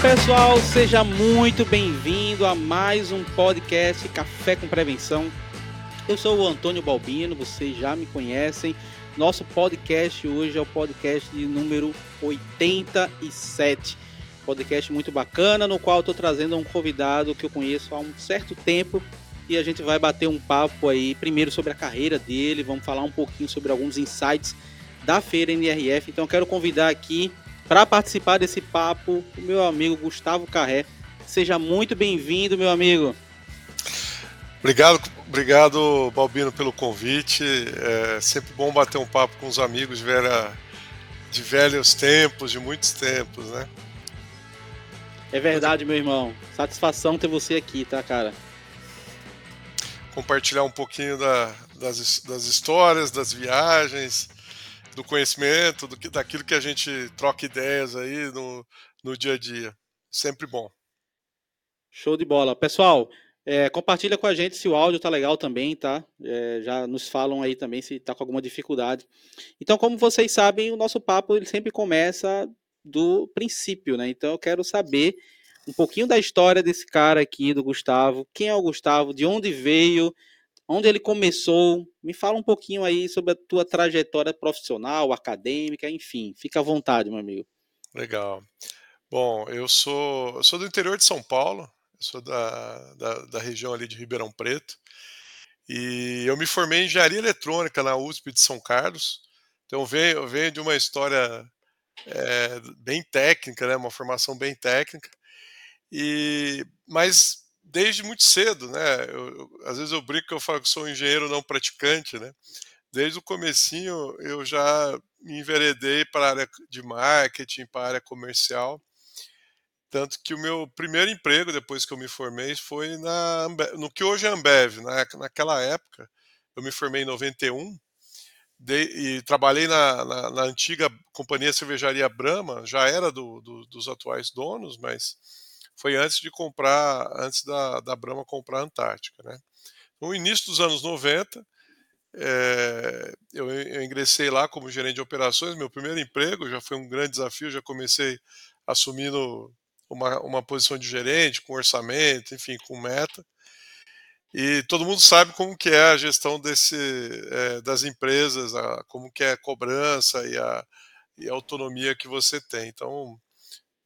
Pessoal, seja muito bem-vindo a mais um podcast Café com Prevenção. Eu sou o Antônio Balbino, vocês já me conhecem. Nosso podcast hoje é o podcast de número 87. Podcast muito bacana, no qual estou trazendo um convidado que eu conheço há um certo tempo e a gente vai bater um papo aí, primeiro sobre a carreira dele, vamos falar um pouquinho sobre alguns insights da feira NRF. Então quero convidar aqui para participar desse papo o meu amigo Gustavo Carré. Seja muito bem-vindo, meu amigo. Obrigado, obrigado, Balbino, pelo convite. É sempre bom bater um papo com os amigos de, velha, de velhos tempos, de muitos tempos, né? É verdade, meu irmão. Satisfação ter você aqui, tá, cara? compartilhar um pouquinho da, das, das histórias, das viagens, do conhecimento, do que, daquilo que a gente troca ideias aí no, no dia a dia. Sempre bom. Show de bola. Pessoal, é, compartilha com a gente se o áudio tá legal também, tá? É, já nos falam aí também se tá com alguma dificuldade. Então, como vocês sabem, o nosso papo ele sempre começa do princípio, né? Então, eu quero saber um pouquinho da história desse cara aqui, do Gustavo. Quem é o Gustavo? De onde veio? Onde ele começou? Me fala um pouquinho aí sobre a tua trajetória profissional, acadêmica, enfim. Fica à vontade, meu amigo. Legal. Bom, eu sou, sou do interior de São Paulo, sou da, da, da região ali de Ribeirão Preto. E eu me formei em engenharia eletrônica na USP de São Carlos. Então eu venho, eu venho de uma história é, bem técnica, né? Uma formação bem técnica. E, mas desde muito cedo, né? Eu, eu, às vezes eu brinco que eu falo que sou um engenheiro não praticante, né? Desde o comecinho eu já me enveredei para a área de marketing, para a área comercial. Tanto que o meu primeiro emprego, depois que eu me formei, foi na no que hoje é Ambev. Né? Naquela época, eu me formei em 91 de, e trabalhei na, na, na, antiga companhia cervejaria Brahma, já era do, do, dos atuais donos, mas foi antes de comprar, antes da, da Brahma comprar a Antártica. Né? No início dos anos 90, é, eu, eu, ingressei lá como gerente de operações, meu primeiro emprego já foi um grande desafio, já comecei assumindo uma, uma posição de gerente, com orçamento, enfim, com meta. E todo mundo sabe como que é a gestão desse, é, das empresas, a, como que é a cobrança e a, e a autonomia que você tem. Então,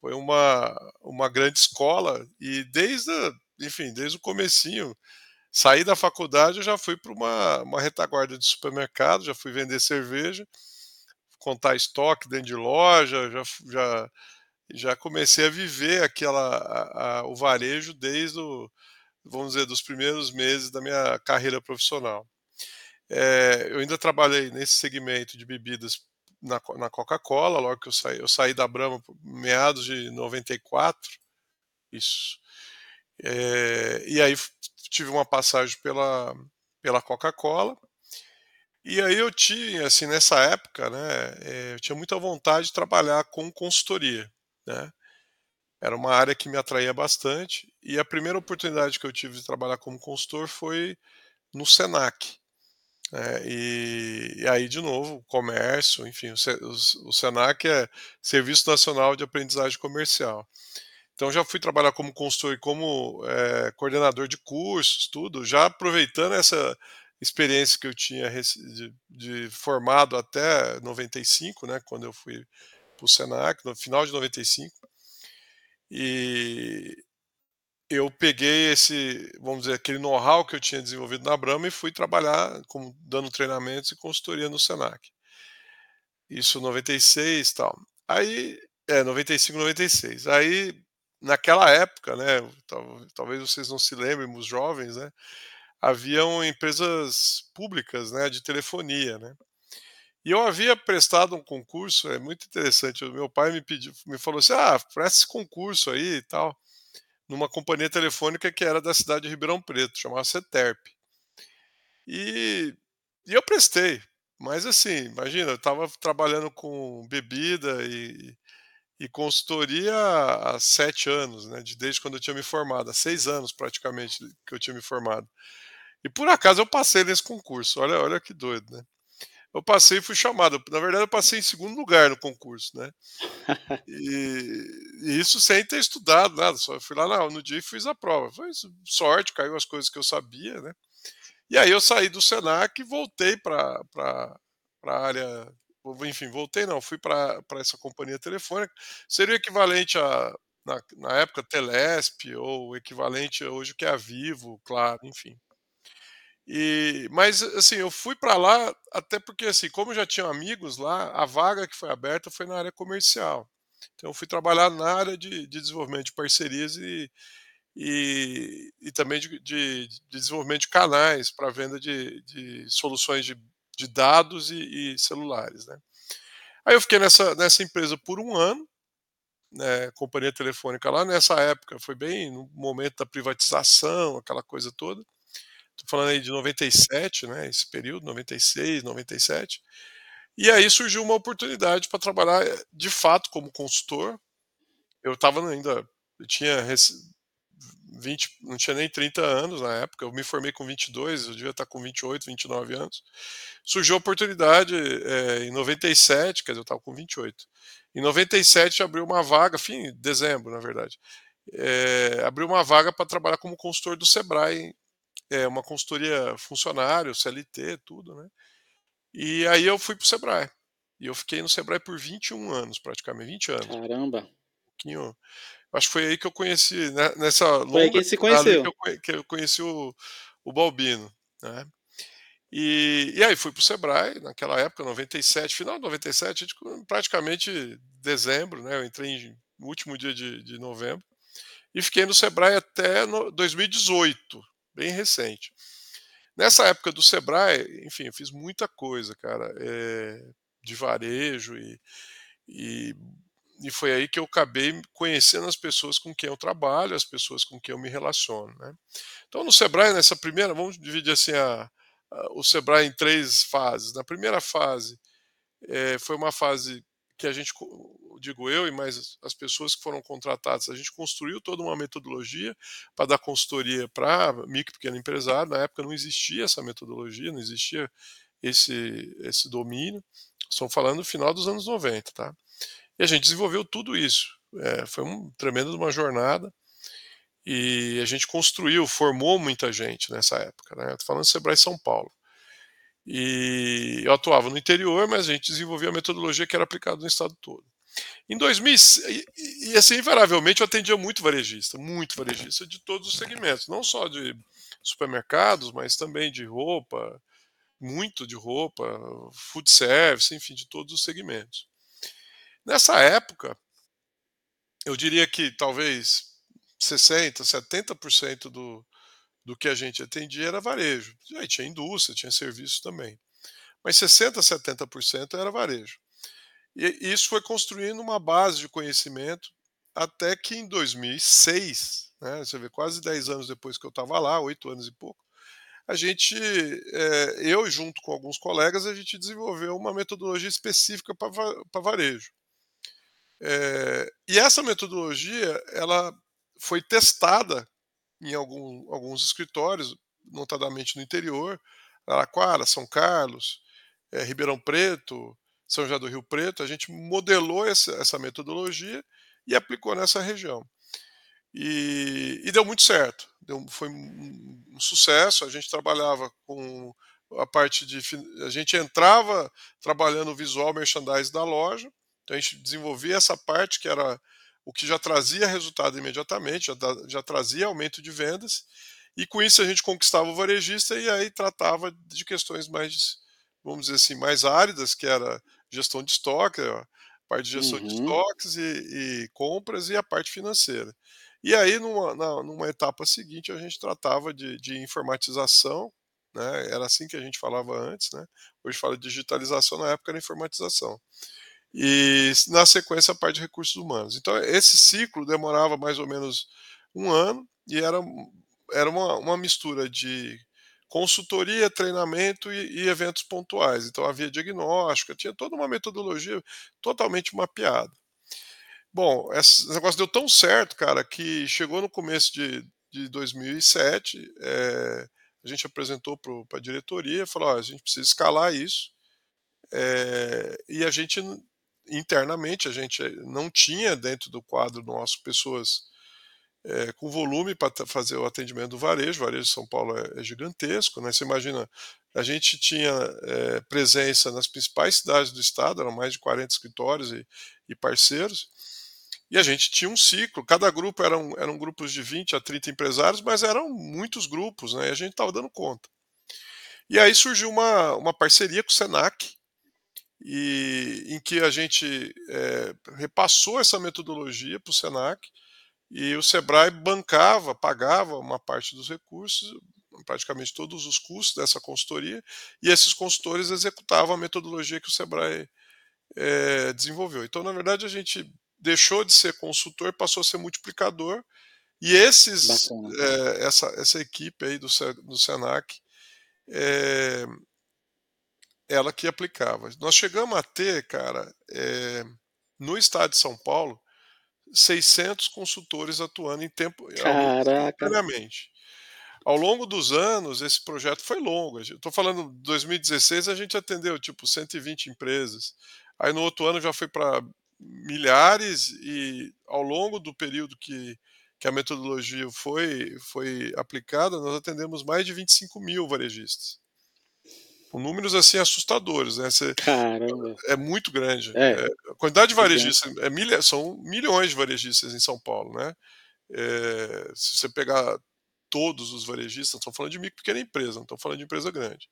foi uma, uma grande escola e desde, enfim, desde o comecinho, saí da faculdade, eu já fui para uma, uma retaguarda de supermercado, já fui vender cerveja, contar estoque dentro de loja, já, já, já comecei a viver aquela, a, a, o varejo desde o, vamos dizer, dos primeiros meses da minha carreira profissional. É, eu ainda trabalhei nesse segmento de bebidas na, na Coca-Cola, logo que eu saí, eu saí da Brahma meados de 94, isso. É, e aí tive uma passagem pela, pela Coca-Cola, e aí eu tinha, assim, nessa época, né, é, eu tinha muita vontade de trabalhar com consultoria, né, era uma área que me atraía bastante, e a primeira oportunidade que eu tive de trabalhar como consultor foi no Senac, é, e, e, aí, de novo, comércio, enfim, o, o, o, SENAC é Serviço Nacional de Aprendizagem Comercial. Então, já fui trabalhar como consultor e como é, coordenador de cursos, tudo, já aproveitando essa experiência que eu tinha de, de formado até 95, né, quando eu fui para o SENAC, no final de 95. E, eu peguei esse, vamos dizer, aquele know-how que eu tinha desenvolvido na Brahma e fui trabalhar como dando treinamentos e consultoria no Senac. Isso 96 e tal. Aí, é, 95, 96. Aí, naquela época, né, talvez vocês não se lembrem, os jovens, né, haviam empresas públicas, né, de telefonia, né. E eu havia prestado um concurso, é muito interessante. O meu pai me pediu, me falou assim: "Ah, presta esse concurso aí e tal" numa companhia telefônica que era da cidade de Ribeirão Preto, chamava CETERP. E, e eu prestei, mas assim, imagina, eu estava trabalhando com bebida e, e consultoria há sete anos, né, desde quando eu tinha me formado, há seis anos praticamente que eu tinha me formado. E por acaso eu passei nesse concurso, olha, olha que doido, né? Eu passei e fui chamado. Na verdade, eu passei em segundo lugar no concurso, né? E, e isso sem ter estudado nada, só fui lá no, dia e fiz a prova. Foi sorte, caiu as coisas que eu sabia, né? E aí eu saí do Senac e voltei para a área. Enfim, voltei não, fui para essa companhia telefônica. Seria equivalente a, na, na época, Telesp, ou equivalente hoje que é a Vivo, claro, enfim. E, mas assim, eu fui para lá até porque assim, como já tinha amigos lá, a vaga que foi aberta foi na área comercial. Então eu fui trabalhar na área de, de desenvolvimento de parcerias e, e, e também de, de, de, desenvolvimento de canais para venda de, de soluções de, de dados e, e, celulares. Né? Aí eu fiquei nessa, nessa empresa por um ano, né, companhia telefônica lá. Nessa época foi bem no momento da privatização, aquela coisa toda. Estou falando aí de 97, né, esse período, 96, 97. E aí surgiu uma oportunidade para trabalhar de fato como consultor. Eu estava ainda, eu tinha 20, não tinha nem 30 anos na época, eu me formei com 22, eu devia estar com 28, 29 anos. Surgiu a oportunidade é, em 97, quer dizer, eu estava com 28. Em 97 abriu uma vaga, fim de dezembro, na verdade, é, abriu uma vaga para trabalhar como consultor do Sebrae, é, uma consultoria funcionário, CLT, tudo, né? E aí eu fui para o Sebrae. E eu fiquei no Sebrae por 21 anos, praticamente, 20 anos. Caramba! Um pouquinho Acho que foi aí que eu conheci, né, nessa longa foi aí que se conheceu. Que eu, que eu conheci o, o Balbino, né? E, e aí fui para o Sebrae, naquela época, 97, final de 97, praticamente dezembro, né? Eu entrei no último dia de, de novembro e fiquei no Sebrae até no 2018, bem recente. Nessa época do Sebrae, enfim, eu fiz muita coisa, cara, é, de varejo e, e e foi aí que eu acabei conhecendo as pessoas com quem eu trabalho, as pessoas com quem eu me relaciono. Né? Então, no Sebrae, nessa primeira, vamos dividir assim a, a, o Sebrae em três fases. Na primeira fase, é, foi uma fase que a gente, digo eu e mais as pessoas que foram contratadas, a gente construiu toda uma metodologia para dar consultoria para micro e pequeno empresário. Na época não existia essa metodologia, não existia esse, esse domínio. Estamos falando do final dos anos 90, tá? E a gente desenvolveu tudo isso. É, foi um tremendo uma jornada e a gente construiu, formou muita gente nessa época. Né? Estou falando do Sebrae São Paulo. E eu atuava no interior, mas a gente desenvolvia a metodologia que era aplicada no estado todo. Em 2000, e, e assim, invariavelmente, eu atendia muito varejista, muito varejista de todos os segmentos, não só de supermercados, mas também de roupa, muito de roupa, food service, enfim, de todos os segmentos. Nessa época, eu diria que talvez 60%, 70% do, do que a gente atendia era varejo. Aí tinha indústria, tinha serviço também. Mas 60%, 70% era varejo. E isso foi construindo uma base de conhecimento até que em 2006, né, você vê, quase 10 anos depois que eu estava lá, 8 anos e pouco, a gente, é, eu junto com alguns colegas, a gente desenvolveu uma metodologia específica para varejo. É, e essa metodologia ela foi testada em algum, alguns escritórios, notadamente no interior, Araquara, São Carlos, é, Ribeirão Preto, São José do Rio Preto. A gente modelou essa, essa metodologia e aplicou nessa região. E, e deu muito certo. Deu, foi um, um sucesso. A gente trabalhava com a parte de. A gente entrava trabalhando o visual merchandise da loja, então a gente desenvolvia essa parte que era o que já trazia resultado imediatamente, já, já trazia aumento de vendas, e com isso a gente conquistava o varejista e aí tratava de questões mais, vamos dizer assim, mais áridas, que era gestão de estoque, a parte de gestão uhum. de estoques e, e, compras e a parte financeira. E aí, numa, na, numa etapa seguinte, a gente tratava de, de informatização, né? era assim que a gente falava antes, né? hoje fala digitalização, na época era informatização e na sequência a parte de recursos humanos. Então esse ciclo demorava mais ou menos um ano e era, era uma, uma mistura de consultoria, treinamento e, e, eventos pontuais. Então havia diagnóstico, tinha toda uma metodologia totalmente mapeada. Bom, esse negócio deu tão certo, cara, que chegou no começo de, de 2007, é, eh, a gente apresentou para a diretoria, falou: a gente precisa escalar isso é, e a gente internamente a gente não tinha dentro do quadro nosso pessoas é, com volume para fazer o atendimento do varejo. O varejo de São Paulo é, é gigantesco, né? Você imagina, a gente tinha é, presença nas principais cidades do estado, eram mais de 40 escritórios e, e parceiros, e a gente tinha um ciclo, cada grupo eram, eram grupos de 20 a 30 empresários, mas eram muitos grupos, né? E a gente estava dando conta. E aí surgiu uma, uma parceria com o Senac, e, em que a gente é, repassou essa metodologia para o Senac, e o Sebrae bancava, pagava uma parte dos recursos, praticamente todos os custos dessa consultoria, e esses consultores executavam a metodologia que o Sebrae é, desenvolveu. Então, na verdade, a gente deixou de ser consultor, passou a ser multiplicador, e esses, é, essa, essa equipe aí do, do Senac, é, ela que aplicava. Nós chegamos a ter, cara, no estado de São Paulo, 600 consultores atuando em tempo simultaneamente. Ao longo dos anos, esse projeto foi longo. Estou falando de 2016, a gente atendeu tipo 120 empresas. Aí no outro ano já foi para milhares e ao longo do período que, que a metodologia foi, foi aplicada, nós atendemos mais de 25 mil varejistas com números assim assustadores, né? Você, Caramba. É muito grande. É. É, a quantidade de varejistas é milha, são milhões de varejistas em São Paulo, né? É, se você pegar todos os varejistas, estão falando de micro pequena empresa, não estão falando de empresa grande.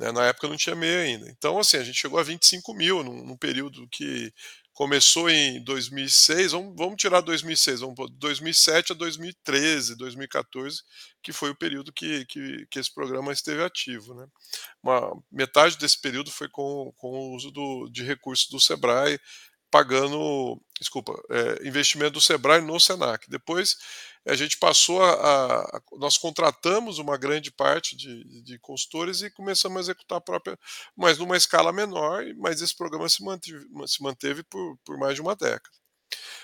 Né? Na época não tinha meia ainda. Então, assim, a gente chegou a 25 mil num, num período que começou em 2006, vamos, vamos tirar 2006, vamos 2007 a 2013, 2014, que foi o período que, que, que esse programa esteve ativo. Né? Uma, metade desse período foi com, com o uso do, de recursos do Sebrae, pagando, desculpa, é, investimento do Sebrae no Senac. Depois a gente passou a, a, nós contratamos uma grande parte de, de, consultores e começamos a executar a própria, mas numa escala menor, mas esse programa se manteve, se manteve por, por mais de uma década.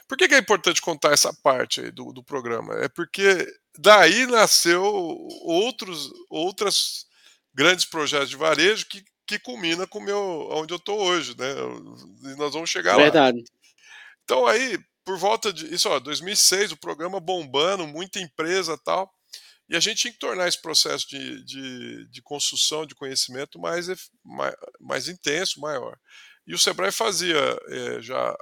Por que, que é importante contar essa parte do, do programa? É porque daí nasceu outros, outras grandes projetos de varejo que, que culmina com meu, onde eu estou hoje, né? E nós vamos chegar Verdade. lá. Então aí por volta de isso, ó, 2006, o programa bombando, muita empresa tal. E a gente tinha que tornar esse processo de, de, de construção de conhecimento mais, mais, mais, intenso, maior. E o Sebrae fazia é, já,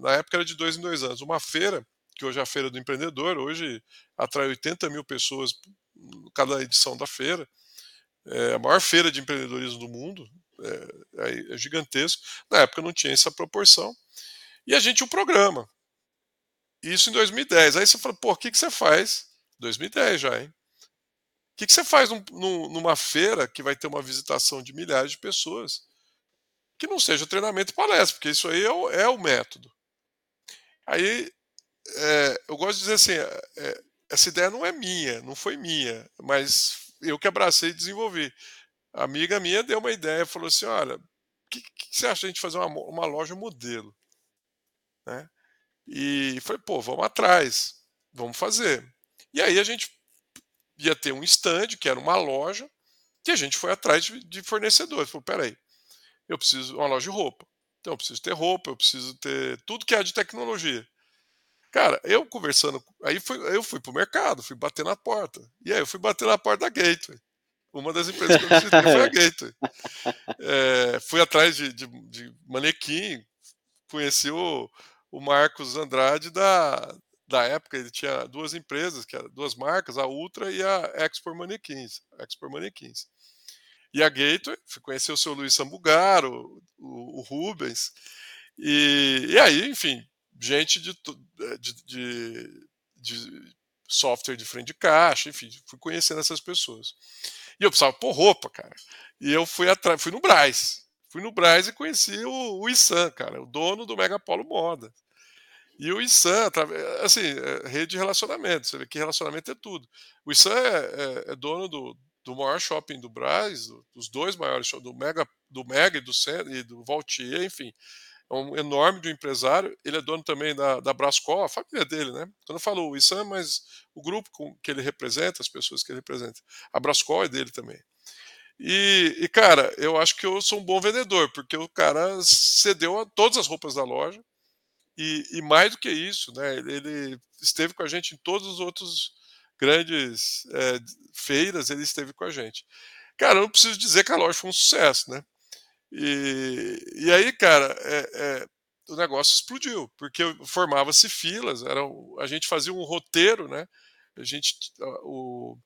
na época era de dois em dois anos, uma feira, que hoje é a Feira do Empreendedor, hoje atrai 80 mil pessoas cada edição da feira. É a maior feira de empreendedorismo do mundo, é, é, é gigantesco. Na época não tinha essa proporção. E a gente o programa. Isso em 2010. Aí você fala, pô, o que, que você faz? 2010 já, hein? O que, que você faz num, num, numa feira que vai ter uma visitação de milhares de pessoas que não seja treinamento e palestra, porque isso aí é o, é o método. Aí é, eu gosto de dizer assim: é, é, essa ideia não é minha, não foi minha, mas eu que abracei e desenvolvi. A amiga minha deu uma ideia, falou assim: olha, o que, que, você acha a gente fazer uma, uma loja modelo? Né? E falei, pô, vamos atrás, vamos fazer. E aí a gente ia ter um stand, que era uma loja, que a gente foi atrás de, de fornecedores. Falei, peraí, eu preciso uma loja de roupa. Então eu preciso ter roupa, eu preciso ter tudo que é de tecnologia. Cara, eu conversando, aí fui, eu fui pro mercado, fui bater na porta. E aí eu fui bater na porta da Gateway. Uma das empresas que eu visitei foi a Gateway. É, fui atrás de, de, de manequim, conheci o, o Marcos Andrade da, da época, ele tinha duas empresas, que duas marcas, a Ultra e a Export Manequins. Export Manequins. E a Gateway, fui conhecer o seu Luiz Sambugaro, o, o Rubens, e, e, aí, enfim, gente de, de, de, de, software de frente de caixa, enfim, fui conhecendo essas pessoas. E eu precisava pôr roupa, cara. E eu fui atrás, fui no Braz. Fui no Braz e conheci o, o Issan, cara, o dono do Megapolo Moda. E o Issan, assim, é rede de relacionamento. Você vê que relacionamento é tudo. O Issan é, é, é dono do, do maior shopping do Brasil, dos dois maiores do Mega, do Mega e do, e do Valtier, enfim. É um enorme do empresário. Ele é dono também da, da a família dele, né? Quando eu falo o Issan, mas o grupo que ele representa, as pessoas que ele representa. A Brascol é dele também. E, e, cara, eu acho que eu sou um bom vendedor, porque o cara cedeu a todas as roupas da loja. E, e mais do que isso, né? Ele, ele, esteve com a gente em todos os outros grandes é, feiras, ele esteve com a gente. Cara, eu não preciso dizer que a loja foi um sucesso, né? E, e aí, cara, é, é, o negócio explodiu, porque formava-se filas, era, a gente fazia um roteiro, né? A gente, o,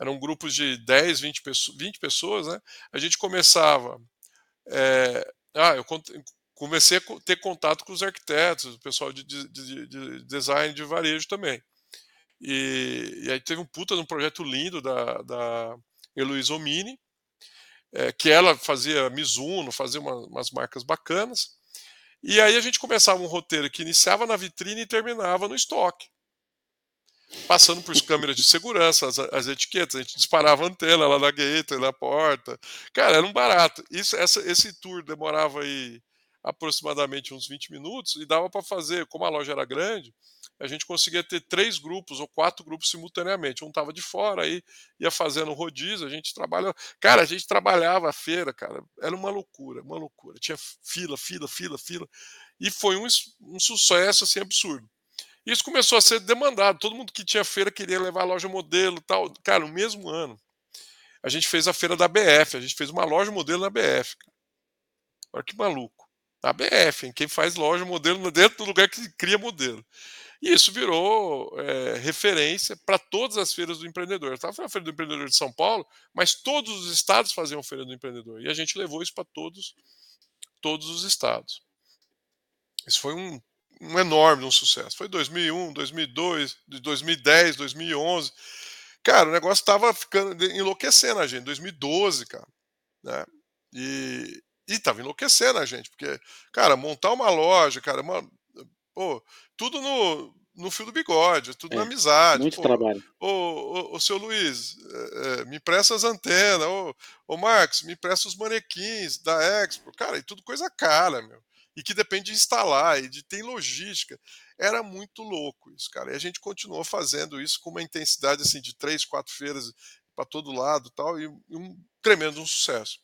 eram grupos de 10, 20 pessoas, 20 pessoas né? A gente começava. É, ah, eu comecei a ter contato com os arquitetos, o pessoal de, de, de, de design de varejo também. E, e, aí teve um puta de um projeto lindo da, da Heloísa Omini, é, que ela fazia Mizuno, fazia uma, umas marcas bacanas. E aí a gente começava um roteiro que iniciava na vitrine e terminava no estoque passando por câmeras de segurança, as, as, etiquetas, a gente disparava a antena lá na gateway, na porta. Cara, era um barato. Isso, essa, esse tour demorava aí aproximadamente uns 20 minutos e dava para fazer, como a loja era grande, a gente conseguia ter três grupos ou quatro grupos simultaneamente. Um tava de fora, aí ia fazendo rodízio, a gente trabalhava. Cara, a gente trabalhava a feira, cara, era uma loucura, uma loucura. Tinha fila, fila, fila, fila. E foi um, um sucesso assim absurdo. Isso começou a ser demandado. Todo mundo que tinha feira queria levar a loja modelo tal. Cara, no mesmo ano, a gente fez a feira da BF. A gente fez uma loja modelo na BF. Cara. Olha que maluco. Na BF, hein? quem faz loja modelo dentro do lugar que cria modelo. E isso virou é, referência para todas as feiras do empreendedor. Eu estava na Feira do Empreendedor de São Paulo, mas todos os estados faziam Feira do Empreendedor. E a gente levou isso para todos, todos os estados. Isso foi um um enorme um sucesso. Foi 2001, 2002, 2010, 2011. Cara, o negócio estava ficando enlouquecendo a gente. 2012, cara, né? E e enlouquecendo a gente, porque cara, montar uma loja, cara, uma, pô, tudo no no fio do bigode, tudo é, na amizade. Muito pô, trabalho. Ô, ô, ô, seu Luiz, é, é, me empresta as antenas. Ô, ô, Marcos, me empresta os manequins da Expo. Cara, e tudo coisa cara, meu e que depende de instalar e de ter logística. Era muito louco isso, cara. E a gente continuou fazendo isso com uma intensidade assim de três, quatro feiras para todo lado, tal, e um tremendo um sucesso.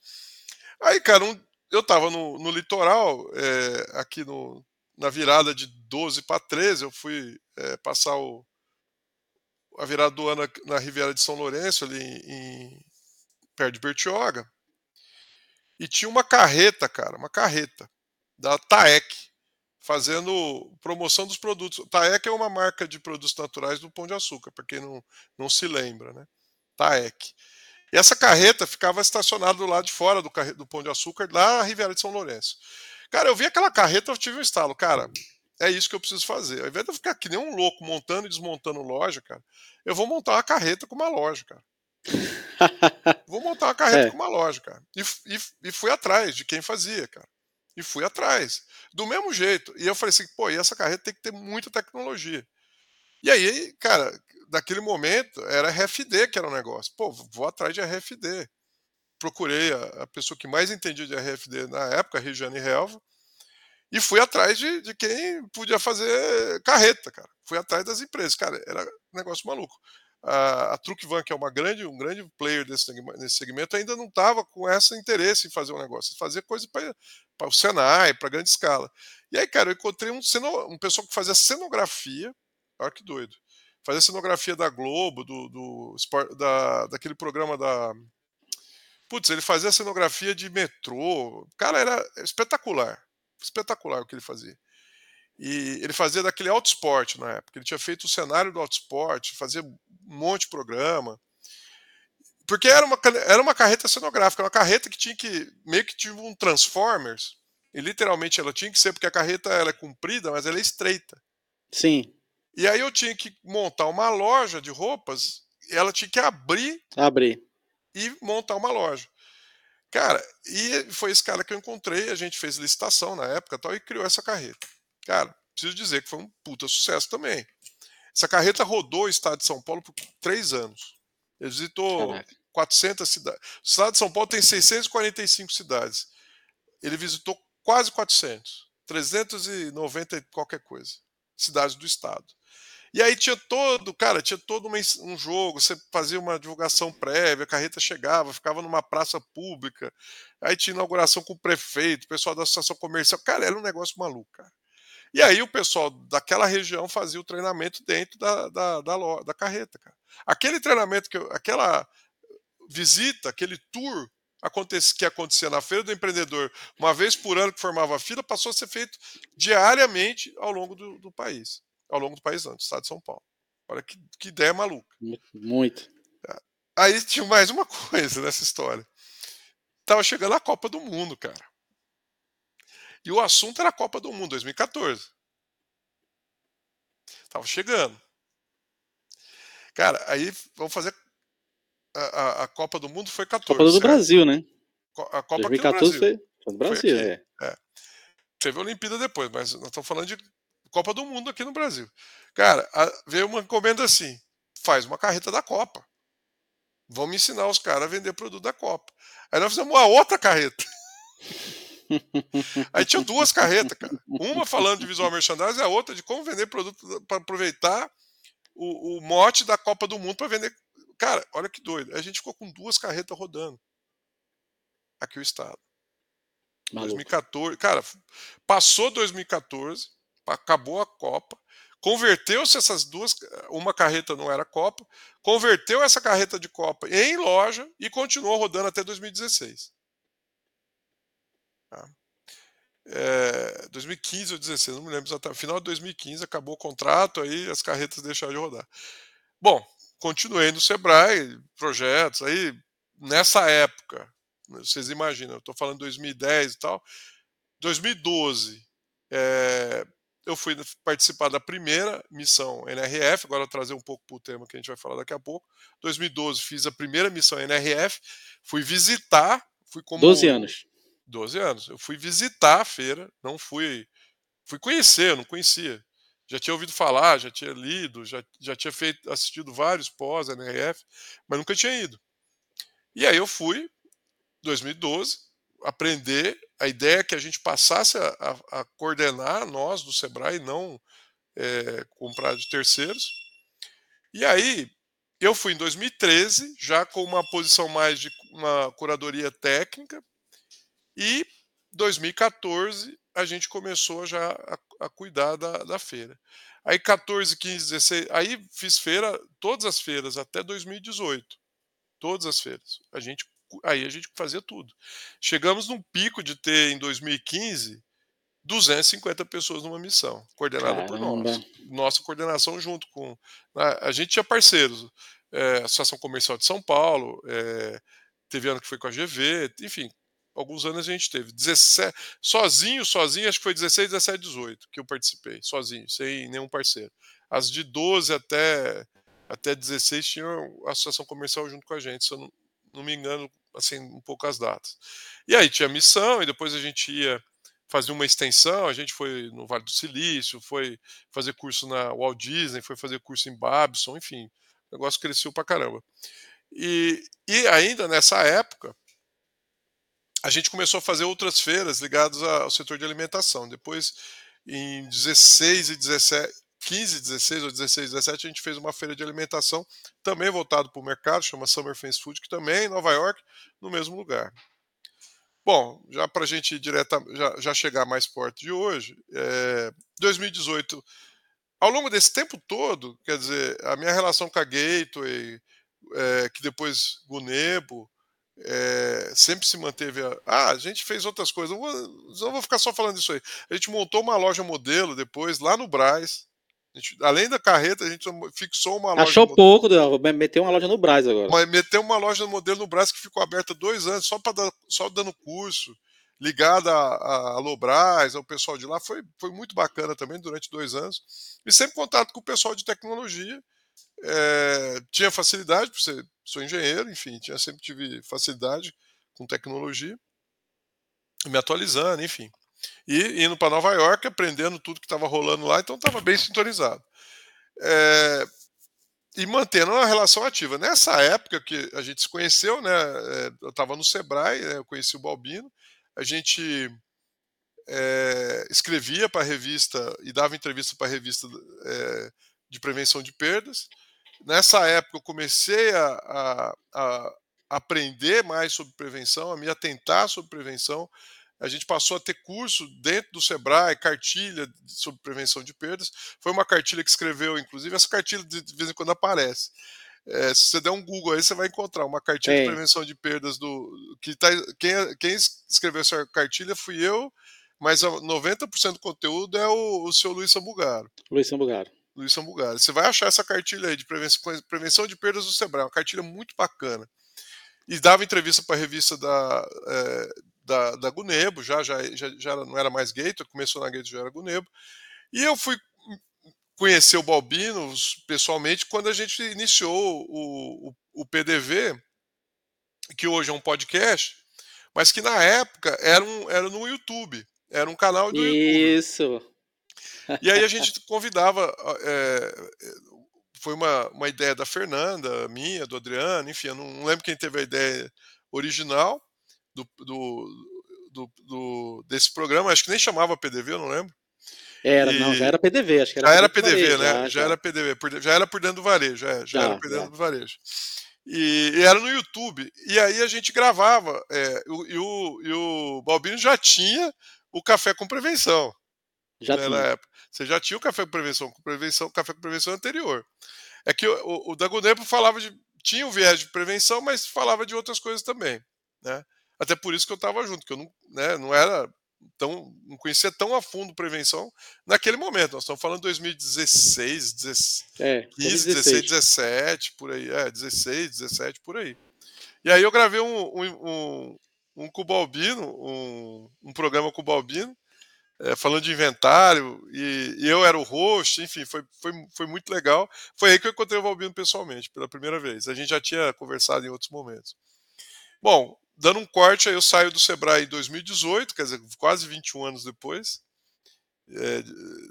Aí, cara, um, eu estava no, no, litoral, é, aqui no, na virada de 12 para 13, eu fui é, passar o, a virada do ano na Riviera de São Lourenço, ali em, em perto de Bertioga. E tinha uma carreta, cara, uma carreta da TAEC, fazendo promoção dos produtos. TAEC é uma marca de produtos naturais do Pão de Açúcar, para quem não, não se lembra, né? TAEC. E essa carreta ficava estacionada do lado de fora do, do Pão de Açúcar, lá na Riviera de São Lourenço. Cara, eu vi aquela carreta, eu tive um estalo. Cara, é isso que eu preciso fazer. Ao invés de eu ficar que nem um louco montando e desmontando loja, cara, eu vou montar uma carreta com uma loja, cara. vou montar uma carreta é. com uma loja, cara. E, e, e fui atrás de quem fazia, cara. E fui atrás. Do mesmo jeito. E eu falei assim, pô, e essa carreta tem que ter muita tecnologia. E aí, cara, daquele momento era RFD que era o negócio. Pô, vou atrás de RFD. Procurei a, a pessoa que mais entendia de RFD na época, a Regiane Helva, e fui atrás de, de quem podia fazer carreta, cara. Fui atrás das empresas. Cara, era um negócio maluco a, a Truckvan, que é uma grande, um grande player desse, nesse segmento, ainda não estava com esse interesse em fazer um negócio, fazer coisa para o Senai, para grande escala. E aí, cara, eu encontrei um, um pessoal que fazia cenografia, olha que doido, fazia cenografia da Globo, do, do da, daquele programa da. Putz, ele fazia cenografia de metrô. Cara, era espetacular. Espetacular o que ele fazia. E ele fazia daquele Autosport na época. Ele tinha feito o cenário do Autosport, fazia um monte de programa. Porque era uma, era uma carreta cenográfica, uma carreta que tinha que. meio que tinha um Transformers. E literalmente ela tinha que ser, porque a carreta ela é comprida, mas ela é estreita. Sim. E aí eu tinha que montar uma loja de roupas, e ela tinha que abrir. Abrir. E montar uma loja. Cara, e foi esse cara que eu encontrei, a gente fez licitação na época tal, e criou essa carreta. Cara, preciso dizer que foi um puta sucesso também. Essa carreta rodou o estado de São Paulo por três anos. Ele visitou Caraca. 400 cidades. O estado de São Paulo tem 645 cidades. Ele visitou quase 400. 390 e qualquer coisa. Cidades do estado. E aí tinha todo, cara, tinha todo uma, um jogo, você fazia uma divulgação prévia, a carreta chegava, ficava numa praça pública, aí tinha inauguração com o prefeito, o pessoal da associação comercial, cara, era um negócio maluco, cara. E aí o pessoal daquela região fazia o treinamento dentro da, da, da, da carreta, cara. Aquele treinamento, que eu, aquela visita, aquele tour que acontecia na Feira do Empreendedor, uma vez por ano que formava fila, passou a ser feito diariamente ao longo do, do país. Ao longo do país, do estado de São Paulo. Olha que, que ideia maluca. Muito. Aí tinha mais uma coisa nessa história. Tava chegando a Copa do Mundo, cara. E o assunto era a Copa do Mundo 2014. Tava chegando. Cara, aí vamos fazer a, a, Copa do Mundo foi 14. Copa do certo? Brasil, né? A Copa 2014 foi, foi do Brasil, foi é. é. Teve a Olimpíada depois, mas nós estamos falando de Copa do Mundo aqui no Brasil. Cara, a, veio uma encomenda assim: faz uma carreta da Copa. Vamos ensinar os caras a vender produto da Copa. Aí nós fizemos uma outra carreta. Aí tinha duas carretas, cara. Uma falando de visual merchandising e a outra de como vender produto para aproveitar o, o, mote da Copa do Mundo para vender Cara, olha que doido. A gente ficou com duas carretas rodando. Aqui o estado. Maluco. 2014. Cara, passou 2014, acabou a Copa. Converteu-se essas duas. Uma carreta não era Copa. Converteu essa carreta de Copa em loja e continuou rodando até 2016. Tá? É, 2015 ou 2016, não me lembro exatamente. Final de 2015 acabou o contrato, aí as carretas deixaram de rodar. Bom, continuei no Sebrae, projetos, aí nessa época, vocês imaginam, eu estou falando 2010 e tal, 2012, é, eu fui participar da primeira missão NRF, agora trazer um pouco para o tema que a gente vai falar daqui a pouco. 2012 fiz a primeira missão NRF, fui visitar, fui como 12 anos. 12 anos. Eu fui visitar a feira, não fui fui conhecer, eu não conhecia já tinha ouvido falar, já tinha lido, já, já tinha feito, assistido vários pós-NRF, mas nunca tinha ido. E aí eu fui, 2012, aprender. A ideia é que a gente passasse a, a, a coordenar nós do Sebrae, não é, comprar de terceiros. E aí eu fui em 2013, já com uma posição mais de uma curadoria técnica, e 2014 a gente começou já a, a cuidar da, da, feira. Aí 14, 15, 16, aí fiz feira, todas as feiras até 2018. Todas as feiras. A gente, aí a gente fazia tudo. Chegamos num pico de ter em 2015 250 pessoas numa missão, coordenada Caramba. por nós. Nossa coordenação junto com. A, né, a gente tinha parceiros, é, Associação Comercial de São Paulo, é, teve ano que foi com a GV, enfim, alguns anos a gente teve 17, sozinho, sozinho, acho que foi 16, 17, 18 que eu participei, sozinho, sem nenhum parceiro. As de 12 até até 16 tinha a associação comercial junto com a gente, se eu não, não me engano, assim, um pouco as datas. E aí tinha missão e depois a gente ia fazer uma extensão, a gente foi no Vale do Silício, foi fazer curso na Walt Disney, foi fazer curso em Babson, enfim, o negócio cresceu pra caramba. E, e ainda nessa época, a gente começou a fazer outras feiras ligadas ao setor de alimentação. Depois, em 16 e 17, 15, 16 ou 16, 17, a gente fez uma feira de alimentação também voltado para o mercado, chama Summer Fast Food, que também é em Nova York, no mesmo lugar. Bom, já para a gente ir direta, já, já, chegar mais perto de hoje, é, 2018, ao longo desse tempo todo, quer dizer, a minha relação com a Gateway, é, que depois Gunebo, é, sempre se manteve. A, ah, a gente fez outras coisas. Não vou, não vou ficar só falando isso aí. A gente montou uma loja modelo depois, lá no Braz. Gente, além da carreta, a gente fixou uma loja. Achou pouco, meteu uma loja no Braz agora. Mas meteu uma loja modelo no Braz que ficou aberta dois anos, só, para só dando curso, ligada a, a Lobras, ao pessoal de lá. Foi, foi muito bacana também durante dois anos. E sempre contato com o pessoal de tecnologia é, tinha facilidade, por ser sou engenheiro, enfim, tinha, sempre tive facilidade com tecnologia, me atualizando, enfim. E indo para Nova York, aprendendo tudo que estava rolando lá, então estava bem sintonizado. É, e mantendo uma relação ativa. Nessa época que a gente se conheceu, né, eu estava no Sebrae, né, eu conheci o Balbino, a gente é, escrevia para a revista e dava entrevista para a revista é, de prevenção de perdas. Nessa época, eu comecei a, a, a aprender mais sobre prevenção, a me atentar sobre prevenção. A gente passou a ter curso dentro do Sebrae, cartilha sobre prevenção de perdas. Foi uma cartilha que escreveu, inclusive, essa cartilha de vez em quando aparece. É, se você der um Google aí, você vai encontrar uma cartilha de prevenção de perdas do. Que tá, quem, quem escreveu essa cartilha fui eu, mas 90% do conteúdo é o, o seu Luiz Sambugaro. Luiz Sambugaro. Luiz Sambugaro. Você vai achar essa cartilha aí de prevenção, prevenção de perdas do Sebrae, uma cartilha muito bacana. E dava entrevista para a revista da, é, da, da Gunebo, já, já, já, já não era mais Gator, começou na Gator já era Gunebo. E eu fui conhecer o Balbino pessoalmente quando a gente iniciou o, o, o PDV, que hoje é um podcast, mas que na época era, um, era no YouTube, era um canal do Isso. YouTube. E aí a gente convidava. É, foi uma, uma ideia da Fernanda, minha, do Adriano, enfim, eu não lembro quem teve a ideia original do, do, do, desse programa, acho que nem chamava PDV, eu não lembro. Era, e... não, já era PDV, acho que era. Já era PDV, varejo, né? Já, já, era PDV, já era por dentro do varejo, já, já, já era por dentro do varejo. E, e, era no YouTube. E aí a gente gravava. É, e, o, e o Balbino já tinha o café com prevenção. Já né, tinha. Você já tinha o café com prevenção, com prevenção, café com prevenção anterior. É que o, o, o Dagonepo falava de. Tinha o viés de prevenção, mas falava de outras coisas também. Né? Até por isso que eu estava junto, que eu não, né, não era tão. não conhecia tão a fundo prevenção naquele momento. Nós estamos falando de 2016, 16, é, 15, 16, 17, por aí. É, 16, 17, por aí. E aí eu gravei um, um, um, um com o Balbino, um, um programa com o Balbino, é, falando de inventário, e, e, eu era o host, enfim, foi, foi, foi muito legal. Foi aí que eu encontrei o Valbino pessoalmente, pela primeira vez. A gente já tinha conversado em outros momentos. Bom, dando um corte, aí eu saio do Sebrae em 2018, quer dizer, quase 21 anos depois. É,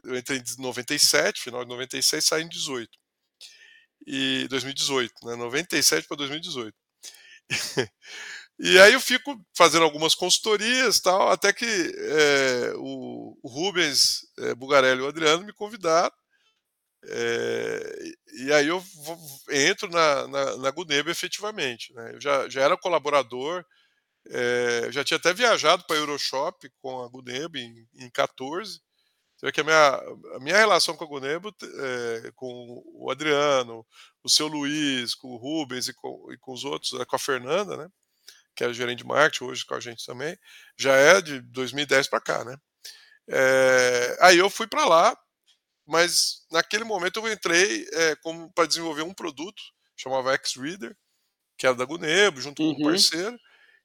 eu entrei em 97, final de 96, saí em 18. E 2018, né? 97 para 2018. E aí eu fico fazendo algumas consultorias tal, até que é, o, o, Rubens é, Bugarelli e o Adriano me convidaram. É, e aí eu vou, entro na, na, na Guneba efetivamente. Né? Eu já, já era colaborador, é, já tinha até viajado para a Euroshop com a Guneba em, em 14. Você vê que a minha, a minha relação com a Gunebo, é, com o Adriano, o seu Luiz, com o Rubens e com, e com os outros, com a Fernanda, né? que é gerente de marketing hoje com a gente também, já é de 2010 para cá, né? É, aí eu fui para lá, mas naquele momento eu entrei é, como para desenvolver um produto chamava X-Reader, que era da Gunebo, junto uhum. com um uhum. parceiro,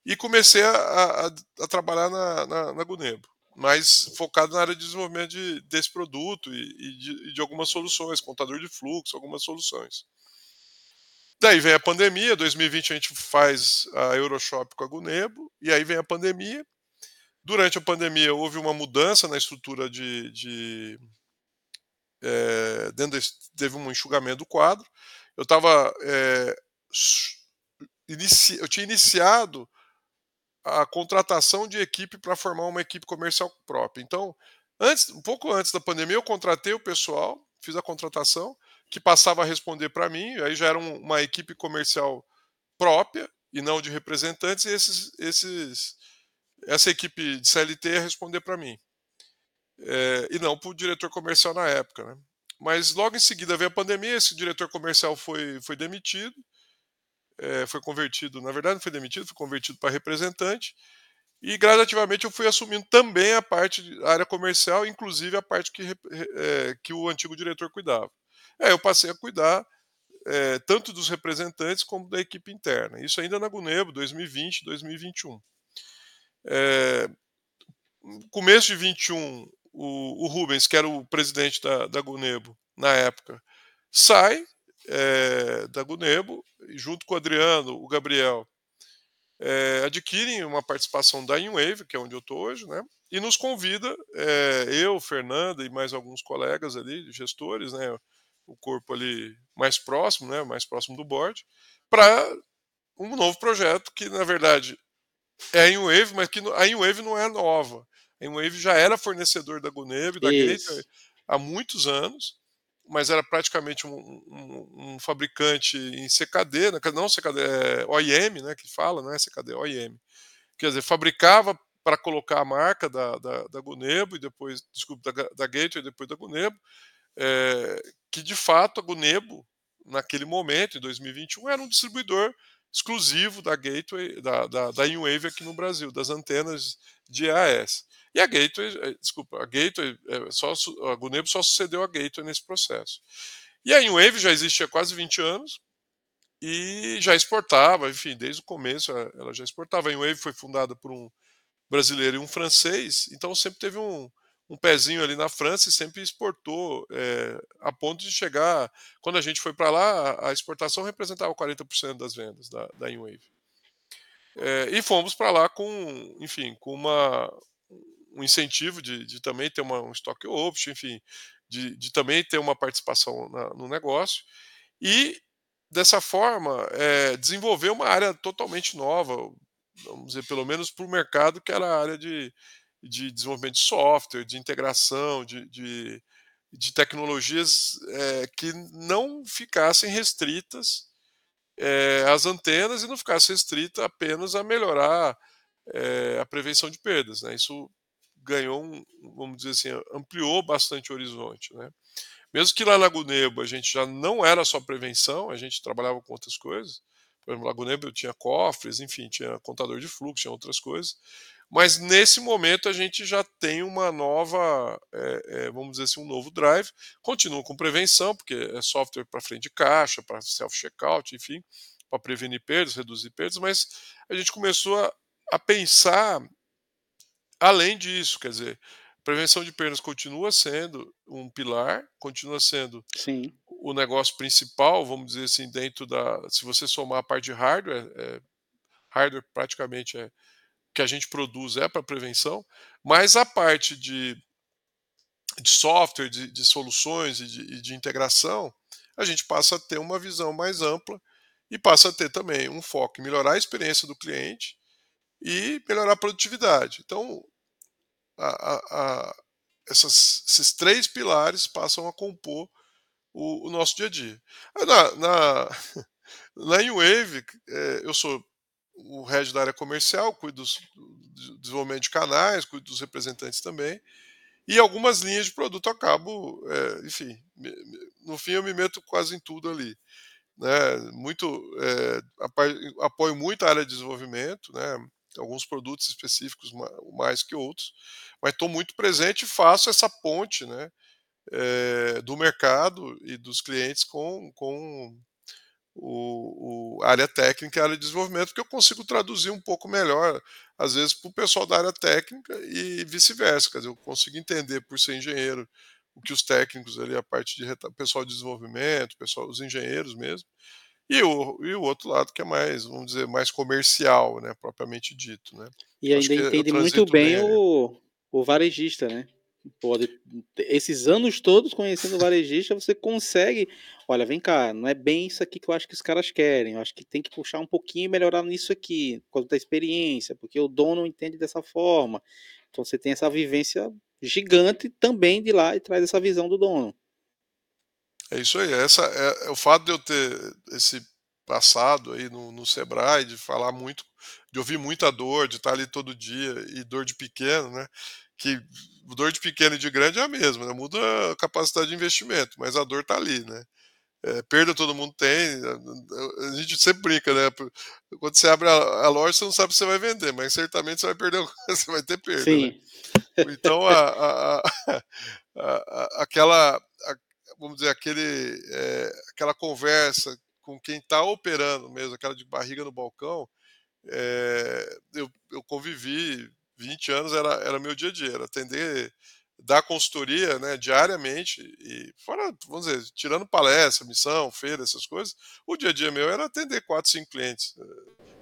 e comecei a, a, a trabalhar na, na, na, Gunebo, mas focado na área de desenvolvimento de, desse produto e, e, de, e de algumas soluções, contador de fluxo, algumas soluções. Daí vem a pandemia, 2020 a gente faz a Euroshop com a Gunebo, e aí vem a pandemia. Durante a pandemia houve uma mudança na estrutura de. de é, dentro desse, teve um enxugamento do quadro. Eu estava. É, eu tinha iniciado a contratação de equipe para formar uma equipe comercial própria. Então, antes, um pouco antes da pandemia, eu contratei o pessoal, fiz a contratação que passava a responder para mim, aí já era uma equipe comercial própria e não de representantes, e esses, esses, essa equipe de CLT ia responder para mim. É, e não para o diretor comercial na época. Né? Mas logo em seguida veio a pandemia, esse diretor comercial foi, foi demitido, é, foi convertido, na verdade não foi demitido, foi convertido para representante, e gradativamente eu fui assumindo também a parte, a área comercial, inclusive a parte que, é, que o antigo diretor cuidava. É, eu passei a cuidar é, tanto dos representantes como da equipe interna. Isso ainda na Gunebo, 2020, 2021. É, começo de 21, o, o, Rubens, que era o presidente da, da Gunebo na época, sai é, da Gunebo, junto com o Adriano, o Gabriel, é, adquirem uma participação da InWave, que é onde eu estou hoje, né? E nos convida, é, eu, Fernanda e mais alguns colegas ali, gestores, né? o corpo ali mais próximo, né, mais próximo do board, para um novo projeto que, na verdade, é a InWave, mas que a InWave não é nova. A InWave já era fornecedor da Guneve, da Gator, há muitos anos. Mas era praticamente um, um, um fabricante em CKD, né, não CKD, é OIM, né, que fala, não é CKD, OIM. Quer dizer, fabricava para colocar a marca da, da, da Gunebo e depois, desculpa, da, da Gateway e depois da Gunebo, é, que de fato a Gunebo, naquele momento, em 2021, era um distribuidor exclusivo da Gateway, da, da, da InWave aqui no Brasil, das antenas de EAS. E a Gateway, eh, desculpa, a Gateway, eh, só, a Gunebo só sucedeu a Gateway nesse processo. E a InWave já existe há quase 20 anos e já exportava, enfim, desde o começo ela já exportava. A InWave foi fundada por um brasileiro e um francês, então sempre teve um, um pezinho ali na França e sempre exportou é, a ponto de chegar. Quando a gente foi para lá, a exportação representava 40% das vendas da, da InWave. É, e fomos para lá com, enfim, com uma, um incentivo de, de também ter uma, um stock option, enfim, de, de também ter uma participação na, no negócio. E dessa forma é, desenvolver uma área totalmente nova, vamos dizer, pelo menos para o mercado, que era a área de, de desenvolvimento de software, de integração, de, de, de tecnologias é, que não ficassem restritas é, às antenas e não ficasse restrita apenas a melhorar é, a prevenção de perdas. Né? Isso ganhou, um, vamos dizer assim, ampliou bastante o horizonte. Né? Mesmo que lá na Gunebo a gente já não era só prevenção, a gente trabalhava com outras coisas. Por exemplo, na Gunebo eu tinha cofres, enfim, tinha contador de fluxo, tinha outras coisas. Mas nesse momento a gente já tem uma nova, é, é, vamos dizer assim, um novo drive. Continua com prevenção, porque é software para frente de caixa, para self-checkout, enfim, para prevenir perdas, reduzir perdas, mas a gente começou a, a pensar além disso, quer dizer, prevenção de perdas continua sendo um pilar, continua sendo Sim. o negócio principal, vamos dizer assim, dentro da. Se você somar a parte de hardware, é, hardware praticamente é que a gente produz é para prevenção, mas a parte de, de software, de, de soluções e de, de integração, a gente passa a ter uma visão mais ampla e passa a ter também um foco em melhorar a experiência do cliente e melhorar a produtividade. Então, a, a, a, essas, esses três pilares passam a compor o, o nosso dia a dia. Na, na, na Wave, é, eu sou o head da área comercial, cuido dos, do desenvolvimento de canais, cuido dos representantes também. E algumas linhas de produto eu acabo, é, enfim, no fim eu me meto quase em tudo ali. Né? Muito, é, apoio muito a área de desenvolvimento, né? Alguns produtos específicos mais que outros, mas estou muito presente e faço essa ponte né? É, do mercado e dos clientes com, com o, o, área técnica e área de desenvolvimento, que eu consigo traduzir um pouco melhor, às vezes, para o pessoal da área técnica e vice-versa. Eu consigo entender, por ser engenheiro, o que os técnicos ali, a parte de pessoal de desenvolvimento, pessoal, os engenheiros mesmo, e o, e o outro lado que é mais, vamos dizer, mais comercial, né, propriamente dito, né. E ainda entende muito bem, bem o, o varejista, né? pode esses anos todos conhecendo o varejista, você consegue, olha, vem cá, não é bem isso aqui que eu acho que os caras querem, eu acho que tem que puxar um pouquinho e melhorar nisso aqui, por causa da experiência, porque o dono entende dessa forma. Então você tem essa vivência gigante também de lá e traz essa visão do dono. É isso aí, essa é, é o fato de eu ter esse passado aí no, no Sebrae, de falar muito, de ouvir muita dor, de estar ali todo dia e dor de pequeno, né? Que dor de pequeno e de grande é a mesma, né? muda a capacidade de investimento, mas a dor está ali, né? É, perda todo mundo tem, a, gente sempre brinca, né? Quando você abre a, a, loja, você não sabe se você vai vender, mas certamente você vai perder, você vai ter perda. Sim. Né? Então, a, a, aquela, vamos dizer, aquele, é, aquela conversa com quem está operando mesmo, aquela de barriga no balcão, é, eu, eu convivi 20 anos era, era meu dia a dia, era atender, dar consultoria né, diariamente, e fora, vamos dizer, tirando palestra, missão, feira, essas coisas, o dia a dia meu era atender 4, 5 clientes,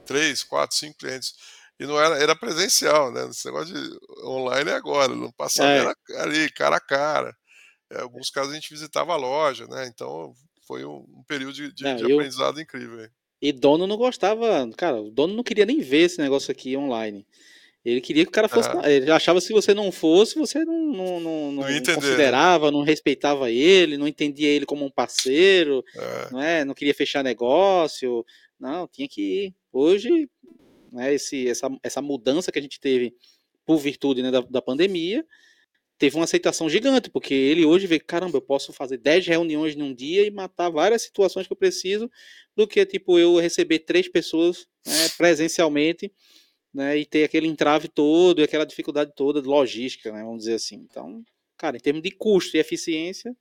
3, 4, 5 clientes. E não era, era presencial, né? Esse negócio de online é agora, no passado é. ali, cara a cara. Em alguns casos a gente visitava a loja, né? Então foi um, período de, de, não, de eu... aprendizado incrível. E dono não gostava, cara, o dono não queria nem ver esse negócio aqui online. Ele queria que o cara fosse. Ah. Ele achava que se você não fosse, você não, não, não, não Não né? considerava, não respeitava ele, não entendia ele como um parceiro, É. não é? Não queria fechar negócio. Não, tinha que ir. Hoje, né, esse, essa, essa mudança que a gente teve por virtude né, da, da pandemia, teve uma aceitação gigante, porque ele hoje vê, caramba, eu posso fazer 10 reuniões num dia e matar várias situações que eu preciso, do que tipo eu receber três pessoas né, presencialmente né, e ter aquele entrave todo e aquela dificuldade toda de logística, né, vamos dizer assim. Então, cara, em termos de custo e eficiência,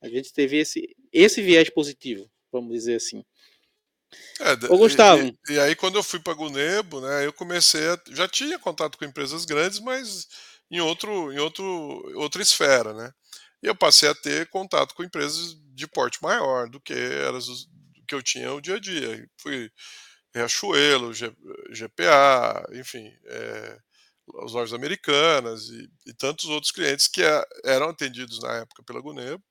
a gente teve esse, esse viés positivo, vamos dizer assim. É, Ô, Gustavo. E, e aí, quando eu fui para Gunebo, né, eu comecei a. Já tinha contato com empresas grandes, mas em, outro, em outro, outra esfera, né? E eu passei a ter contato com empresas de porte maior do que eram do que eu tinha o dia a dia. Fui Riachuelo, G- GPA, enfim, é, as lojas americanas e, e tantos outros clientes que a- eram atendidos na época pela Gunebo.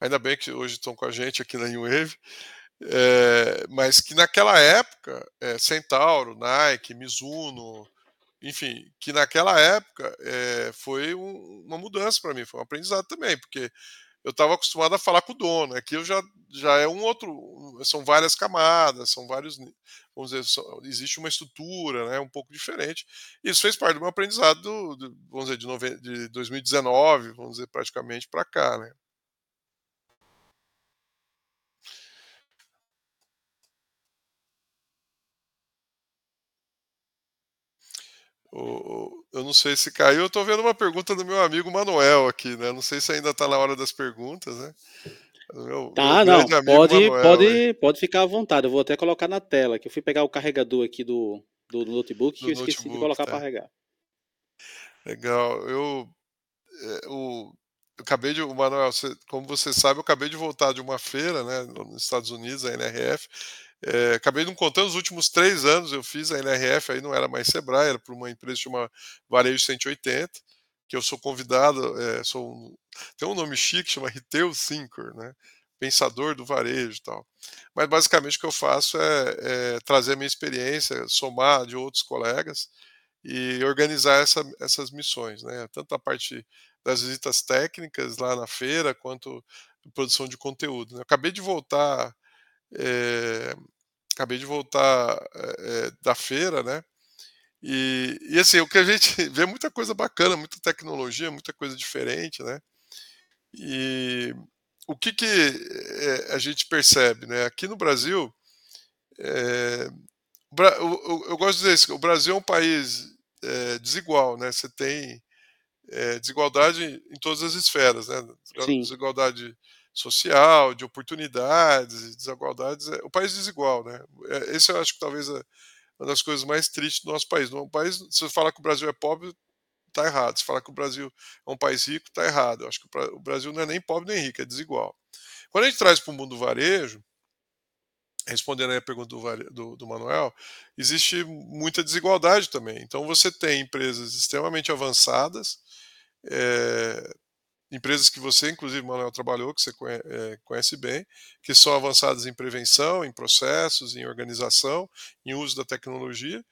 Ainda bem que hoje estão com a gente aqui na New Wave. É, mas que naquela época, é, Centauro, Nike, Mizuno, enfim, que naquela época é, foi um- uma mudança para mim, foi um aprendizado também, porque eu estava acostumado a falar com o dono, aqui eu já, já é um outro, são várias camadas, são vários, vamos dizer, existe uma estrutura, né, um pouco diferente. Isso fez parte do meu aprendizado, do, do- vamos dizer, de, noven- de 2019, vamos dizer, praticamente para cá, né. Eu não sei se caiu. Eu tô vendo uma pergunta do meu amigo Manuel aqui, né? Não sei se ainda tá na hora das perguntas, né? Meu, Tá, meu não, pode, Manuel aí. pode, pode ficar à vontade. Eu vou até colocar na tela, que eu fui pegar o carregador aqui do, do notebook Do e eu esqueci de notebook, colocar tá. para carregar. Legal. Eu, é, o, eu acabei de. Manuel, você- como você sabe, eu acabei de voltar de uma feira, né? Nos Estados Unidos, a NRF. É, acabei não contando os últimos três anos. Eu fiz a NRF, aí não era mais Sebrae, era para uma empresa chamada Varejo 180, que eu sou convidado. é, sou um- tem um nome chique, chama Retail Thinker, né? Pensador do varejo e tal. Mas basicamente o que eu faço é, é trazer a minha experiência, somar de outros colegas e organizar essa- essas missões, né? Tanto a parte das visitas técnicas lá na feira, quanto produção de conteúdo. né? Acabei de voltar, eh, acabei de voltar eh, da feira, né? E, e assim, o que a gente vê é muita coisa bacana, muita tecnologia, muita coisa diferente, né? E o que, que a gente percebe, né? Aqui no Brasil, Bra- eu, gosto de dizer isso, o Brasil é um país eh, desigual, né? Você tem eh, desigualdade em todas as esferas, né? Sim. Desigualdade social, de oportunidades, desigualdades. É, o país é desigual, né? É, esse eu acho que talvez é uma das coisas mais tristes do nosso país. No país, se você falar que o Brasil é pobre, tá errado. Se falar que o Brasil é um país rico, tá errado. Eu acho que o Bra- o Brasil não é nem pobre nem rico, é desigual. Quando a gente traz para o mundo do varejo, respondendo a pergunta do, do, do Manuel, existe muita desigualdade também. Então você tem empresas extremamente avançadas, eh, empresas que você, inclusive, Manuel, trabalhou, que você eh, conhece bem, que são avançadas em prevenção, em processos, em organização, em uso da tecnologia.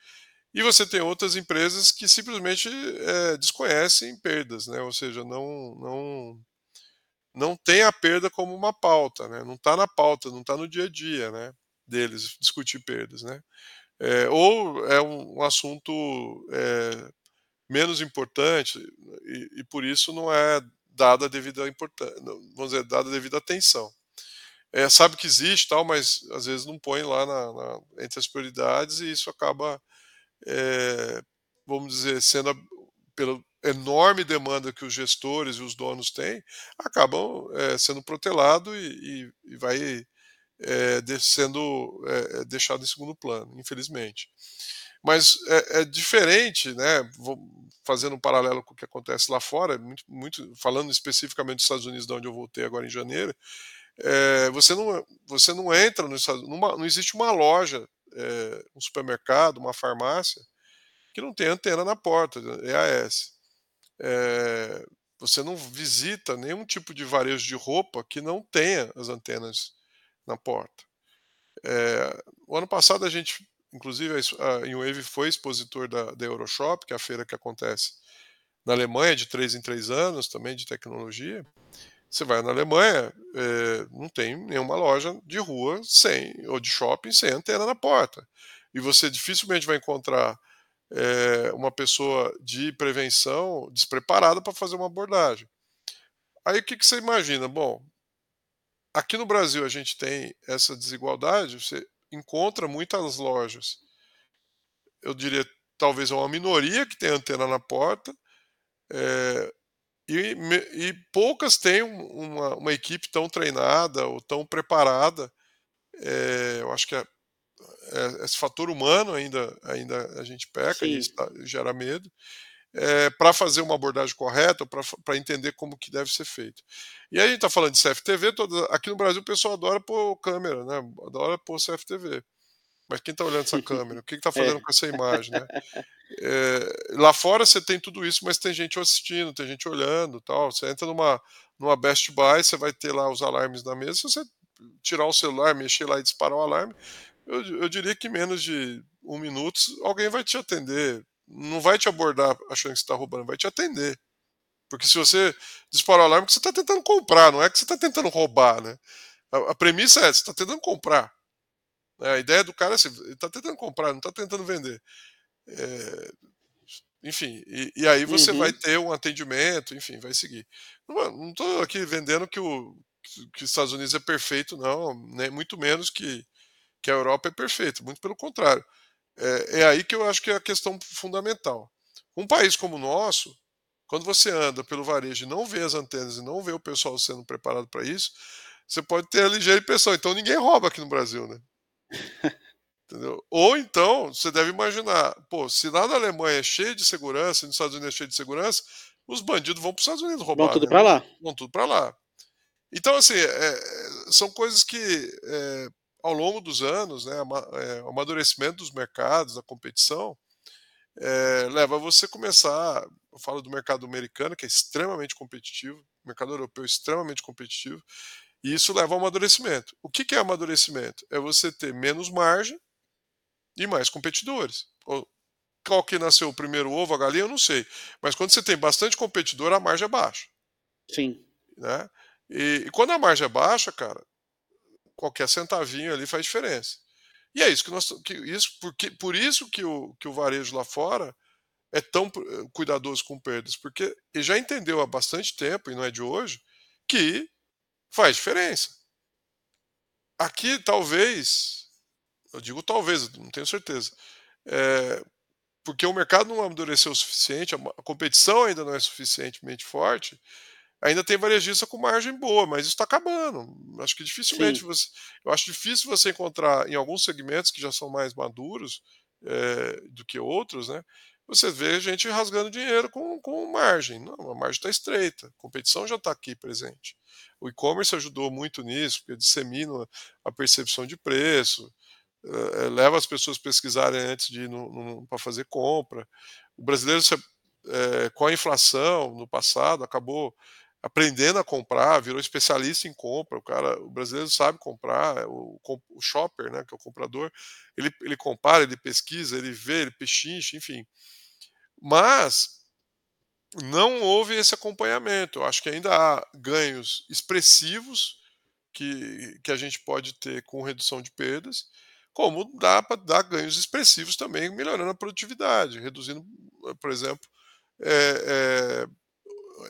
E você tem outras empresas que simplesmente eh, desconhecem perdas, né? ou seja, não, não, não tem a perda como uma pauta, né? não está na pauta, não está no dia a dia né? deles discutir perdas. Né? Eh, ou é um, um assunto eh, menos importante e, e por isso não é dada devida importância, vamos dizer, dada devida atenção. É, sabe que existe tal, mas às vezes não põe lá na, na- entre as prioridades e isso acaba, é, vamos dizer, sendo a- pela enorme demanda que os gestores e os donos têm, acabam é, sendo protelado e, e- e vai é, sendo é, deixado em segundo plano, infelizmente. Mas é, é diferente, né? Vou fazendo um paralelo com o que acontece lá fora, muito, muito- falando especificamente dos Estados Unidos, de onde eu voltei agora em janeiro. é, você não você não entra não existe uma loja, é, um supermercado, uma farmácia que não tem antena na porta, EAS. É, você não visita nenhum tipo de varejo de roupa que não tenha as antenas na porta. É, o ano passado a gente inclusive a Inwave foi expositor da, da Euroshop, que é a feira que acontece na Alemanha de três em três anos, também de tecnologia. Você vai na Alemanha, é, não tem nenhuma loja de rua sem ou de shopping sem antena na porta. E você dificilmente vai encontrar é, uma pessoa de prevenção despreparada para fazer uma abordagem. Aí o que, que você imagina? Bom, aqui no Brasil a gente tem essa desigualdade, você encontra muitas lojas, eu diria talvez uma minoria que tem antena na porta, é, e, e, poucas têm uma, uma, equipe tão treinada ou tão preparada. É, eu acho que é, é, esse fator humano ainda, ainda a gente peca, e tá, gera medo é, para fazer uma abordagem correta, para entender como que deve ser feito. E aí a gente está falando de CFTV, toda, aqui no Brasil o pessoal adora pôr câmera, né? adora pôr CFTV. Mas quem está olhando essa câmera? O que está fazendo é. com essa imagem? Né? É, lá fora você tem tudo isso, mas tem gente assistindo, tem gente olhando tal. Você entra numa, numa Best Buy, você vai ter lá os alarmes na mesa. Se você tirar o celular, mexer lá e disparar o alarme, eu, eu diria que menos de um minuto alguém vai te atender não vai te abordar achando que você está roubando, vai te atender. Porque se você dispara o alarme, você está tentando comprar, não é que você está tentando roubar, né? A, a, premissa é, você está tentando comprar. É, a ideia do cara é assim, ele está tentando comprar, não está tentando vender. É, enfim, e, e, aí você uhum. vai ter um atendimento, enfim, vai seguir. Não estou aqui vendendo que, o, que os Estados Unidos é perfeito, não, nem muito menos que, que a Europa é perfeito, muito pelo contrário. É, é aí que eu acho que é a questão fundamental. Um país como o nosso, quando você anda pelo varejo e não vê as antenas e não vê o pessoal sendo preparado para isso, você pode ter a ligeira impressão. Então ninguém rouba aqui no Brasil, né? Entendeu? Ou então, você deve imaginar, pô, se lá na Alemanha é cheio de segurança, nos Estados Unidos é cheio de segurança, os bandidos vão para os Estados Unidos roubar. Vão tudo né? para lá. Vão tudo para lá. Então, assim, é, são coisas que é, ao longo dos anos, né, é, o amadurecimento dos mercados, da competição, é, leva a você começar. Eu falo do mercado americano, que é extremamente competitivo, o mercado europeu é extremamente competitivo, e isso leva ao amadurecimento. O que, que é amadurecimento? É você ter menos margem e mais competidores. Qual que nasceu o primeiro ovo, a galinha, eu não sei. Mas quando você tem bastante competidor, a margem é baixa. Sim. Né? E, e quando a margem é baixa, cara, qualquer centavinho ali faz diferença. E é isso que nós que isso porque por isso que o, que o varejo lá fora é tão eh, cuidadoso com perdas, porque ele já entendeu há bastante tempo e não é de hoje que faz diferença. Aqui talvez, eu digo talvez, não tenho certeza, é, porque o mercado não amadureceu o suficiente, a competição ainda não é suficientemente forte, ainda tem varejista com margem boa, mas isso está acabando. Acho que dificilmente Sim. você. Eu acho difícil você encontrar em alguns segmentos que já são mais maduros é, do que outros, né? Você vê gente rasgando dinheiro com, com margem. Não, a margem está estreita, a competição já está aqui presente. O e-commerce ajudou muito nisso, porque dissemina a percepção de preço, é, leva as pessoas a pesquisarem antes de ir para fazer compra. O brasileiro, é, com a inflação no passado, acabou aprendendo a comprar, virou especialista em compra. O cara, o brasileiro sabe comprar, é o, o shopper, né, que é o comprador, ele, ele compara, ele pesquisa, ele vê, ele pechincha, enfim. Mas não houve esse acompanhamento. Eu acho que ainda há ganhos expressivos que, que a gente pode ter com redução de perdas, como dá para dar ganhos expressivos também melhorando a produtividade, reduzindo, por exemplo, é, é,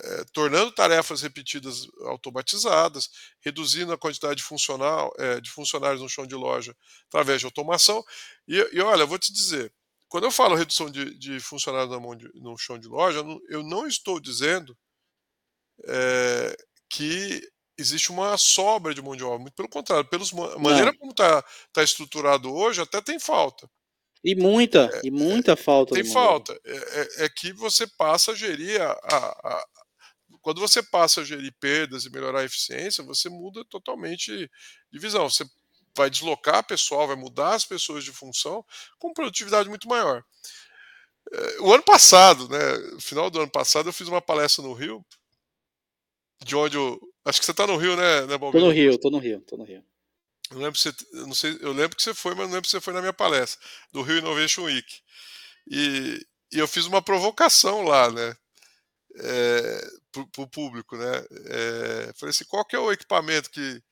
é, tornando tarefas repetidas automatizadas, reduzindo a quantidade funcional, é, de funcionários no chão de loja através de automação. E, e olha, vou te dizer, quando eu falo redução de, de funcionários de, no chão de loja, eu não estou dizendo é, que existe uma sobra de mão de obra, muito pelo contrário, pela maneira como está tá estruturado hoje, até tem falta. E muita, é, e muita falta. Tem falta. É, é, é, que você passa a gerir a, a, quando você passa a gerir perdas e melhorar a eficiência, você muda totalmente de visão. Você vai deslocar pessoal, vai mudar as pessoas de função com produtividade muito maior. É, o ano passado, né, no final do ano passado, eu fiz uma palestra no Rio, de onde eu. Acho que você está no Rio, né, né Tô no Rio, tô no Rio, tô no Rio. Eu lembro, não sei, eu lembro que você foi, mas não lembro que você foi na minha palestra, do Rio Innovation Week. E, e eu fiz uma provocação lá, né? É, para o público, né? É, falei assim, qual que é o equipamento que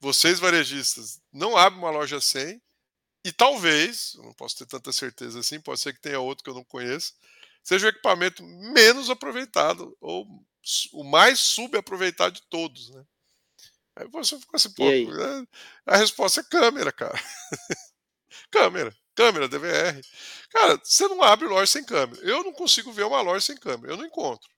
vocês varejistas não abrem uma loja sem e talvez, não posso ter tanta certeza assim, pode ser que tenha outro que eu não conheço, seja o equipamento menos aproveitado ou o mais subaproveitado de todos, né? Aí você ficou assim, pô, né? a resposta é câmera, cara. câmera, câmera, DVR. Cara, você não abre loja sem câmera. Eu não consigo ver uma loja sem câmera, eu não encontro.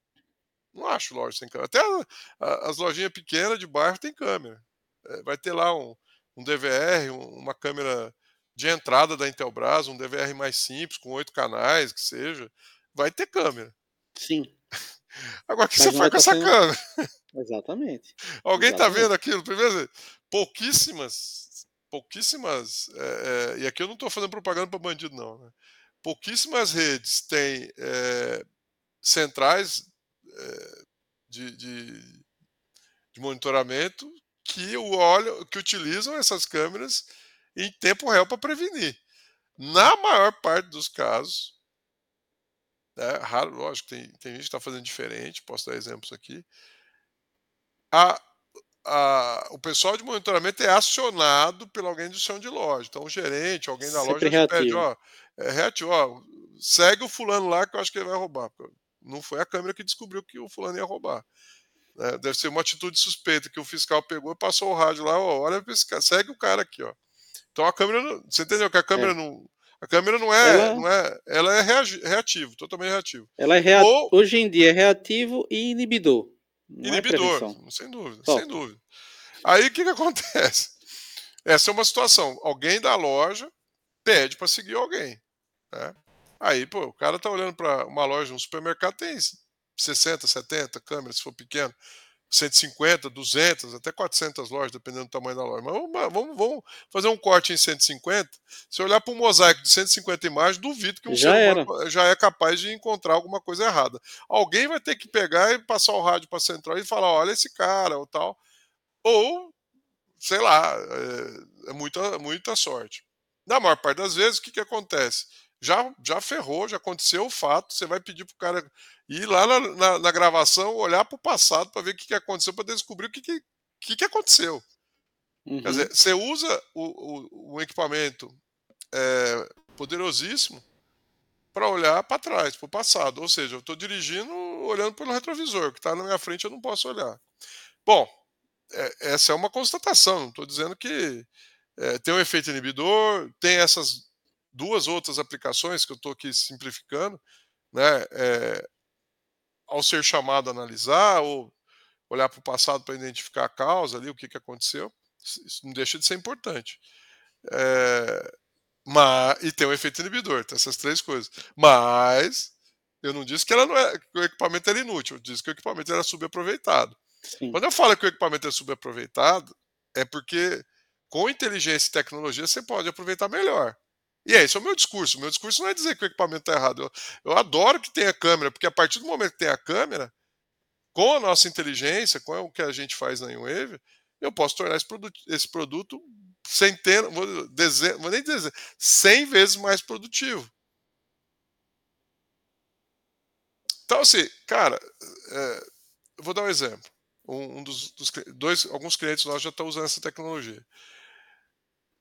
Não acho loja sem câmera. Até a, a, as lojinhas pequenas de bairro tem câmera. É, vai ter lá um, um DVR, um, uma câmera de entrada da Intelbras, um DVR mais simples, com oito canais, que seja, vai ter câmera. Sim. Agora, o que você faz com essa sendo... câmera? Exatamente. Alguém está vendo aquilo? Primeiro, pouquíssimas, pouquíssimas, é, é, e aqui eu não estou fazendo propaganda para bandido, não. Né? Pouquíssimas redes têm é, centrais de, de, de monitoramento que o óleo, que utilizam essas câmeras em tempo real para prevenir. Na maior parte dos casos, é raro, lógico, tem, tem gente que está fazendo diferente, posso dar exemplos aqui. A, a, o pessoal de monitoramento é acionado por alguém do chão de loja. Então, o gerente, alguém da Sempre loja pede, ó, é reativo, ó, segue o fulano lá que eu acho que ele vai roubar. Não foi a câmera que descobriu que o fulano ia roubar. Né? Deve ser uma atitude suspeita que o fiscal pegou e passou o rádio lá, ó, olha esse cara, segue o cara aqui, ó. Então a câmera, não, você entendeu que a câmera é. não, a câmera não é, ela, não é, ela é reativo, totalmente reativo. Ela é rea... Ou, hoje em dia é reativo e inibidor. É inibidor, é sem dúvida, Top. sem dúvida. Aí o que, que acontece? Essa é uma situação. Alguém da loja pede para seguir alguém. Né? Aí, pô, o cara tá olhando para uma loja, um supermercado, tem 60, 70 câmeras, se for pequeno. 150, 200, até 400 lojas, dependendo do tamanho da loja. Mas vamos, vamos, vamos fazer um corte em 150. Se olhar para um mosaico de 150 imagens, duvido que um já ser humano já é capaz de encontrar alguma coisa errada. Alguém vai ter que pegar e passar o rádio para a central e falar: olha esse cara ou tal. Ou, sei lá, é, é muita, muita sorte. Na maior parte das vezes, o que, que acontece? Já, já ferrou, já aconteceu o fato, você vai pedir para o cara ir lá na, na, na gravação, olhar para o passado para ver o que, que aconteceu, para descobrir o que, que, que, que aconteceu. Uhum. Quer dizer, você usa o, o, o equipamento é, poderosíssimo para olhar para trás, para o passado. Ou seja, eu estou dirigindo olhando pelo retrovisor, que está na minha frente eu não posso olhar. Bom, é, essa é uma constatação, não estou dizendo que é, tem um efeito inibidor, tem essas duas outras aplicações que eu estou aqui simplificando, né? É, ao ser chamado a analisar ou olhar para o passado para identificar a causa ali, o que, que aconteceu, isso não deixa de ser importante. É, mas, e tem um efeito inibidor, tem essas três coisas. Mas eu não disse que, ela não é, que o equipamento era inútil, eu disse que o equipamento era subaproveitado. Sim. Quando eu falo que o equipamento é subaproveitado, é porque com inteligência e tecnologia você pode aproveitar melhor. E é, esse é o meu discurso. O meu discurso não é dizer que o equipamento está errado. Eu, eu adoro que tenha câmera, porque a partir do momento que tem a câmera, com a nossa inteligência, com o que a gente faz na Wave, eu posso tornar esse produto, esse produto centena, vou, dezen, vou nem dizer, 100 vezes mais produtivo. Então, assim, cara, é, eu vou dar um exemplo. Um, um dos, dos, dois, alguns clientes nossos já estão usando essa tecnologia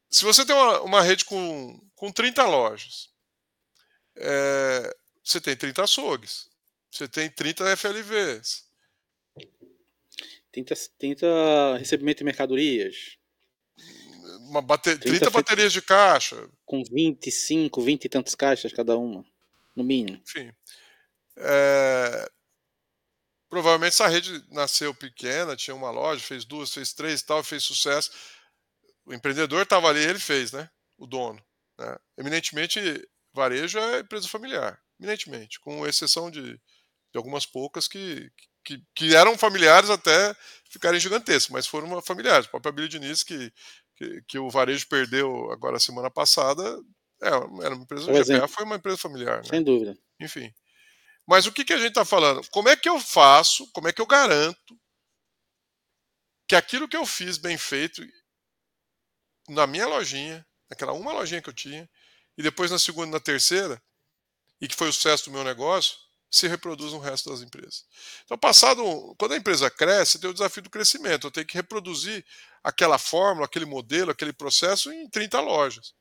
se você tem uma, uma rede com, com 30 lojas, é, você tem 30 açougues, você tem 30 FLVs. 30, 30 recebimento de mercadorias. Uma bate 30, 30 baterias de caixa. Com 25, 20 e tantas caixas cada uma, no mínimo. Enfim. É, provavelmente essa rede nasceu pequena, tinha uma loja, fez duas, fez três e tal, fez sucesso o empreendedor estava ali, ele fez, né? O dono. Né? Eminentemente, varejo é empresa familiar, eminentemente, com exceção de, de algumas poucas que, que, que, eram familiares até ficarem gigantescas, mas foram familiares. O próprio Abílio Diniz, que, que, que, o varejo perdeu agora semana passada, é, era uma empresa, GPA foi uma empresa familiar. Né? Sem dúvida. Enfim. Mas o que, que a gente está falando? Como é que eu faço, como é que eu garanto que aquilo que eu fiz bem feito na minha lojinha, naquela uma lojinha que eu tinha, e depois na segunda na terceira, e que foi o sucesso do meu negócio, se reproduz no resto das empresas. Então, passado, quando a empresa cresce, tem o desafio do crescimento. Eu tenho que reproduzir aquela fórmula, aquele modelo, aquele processo em 30 lojas.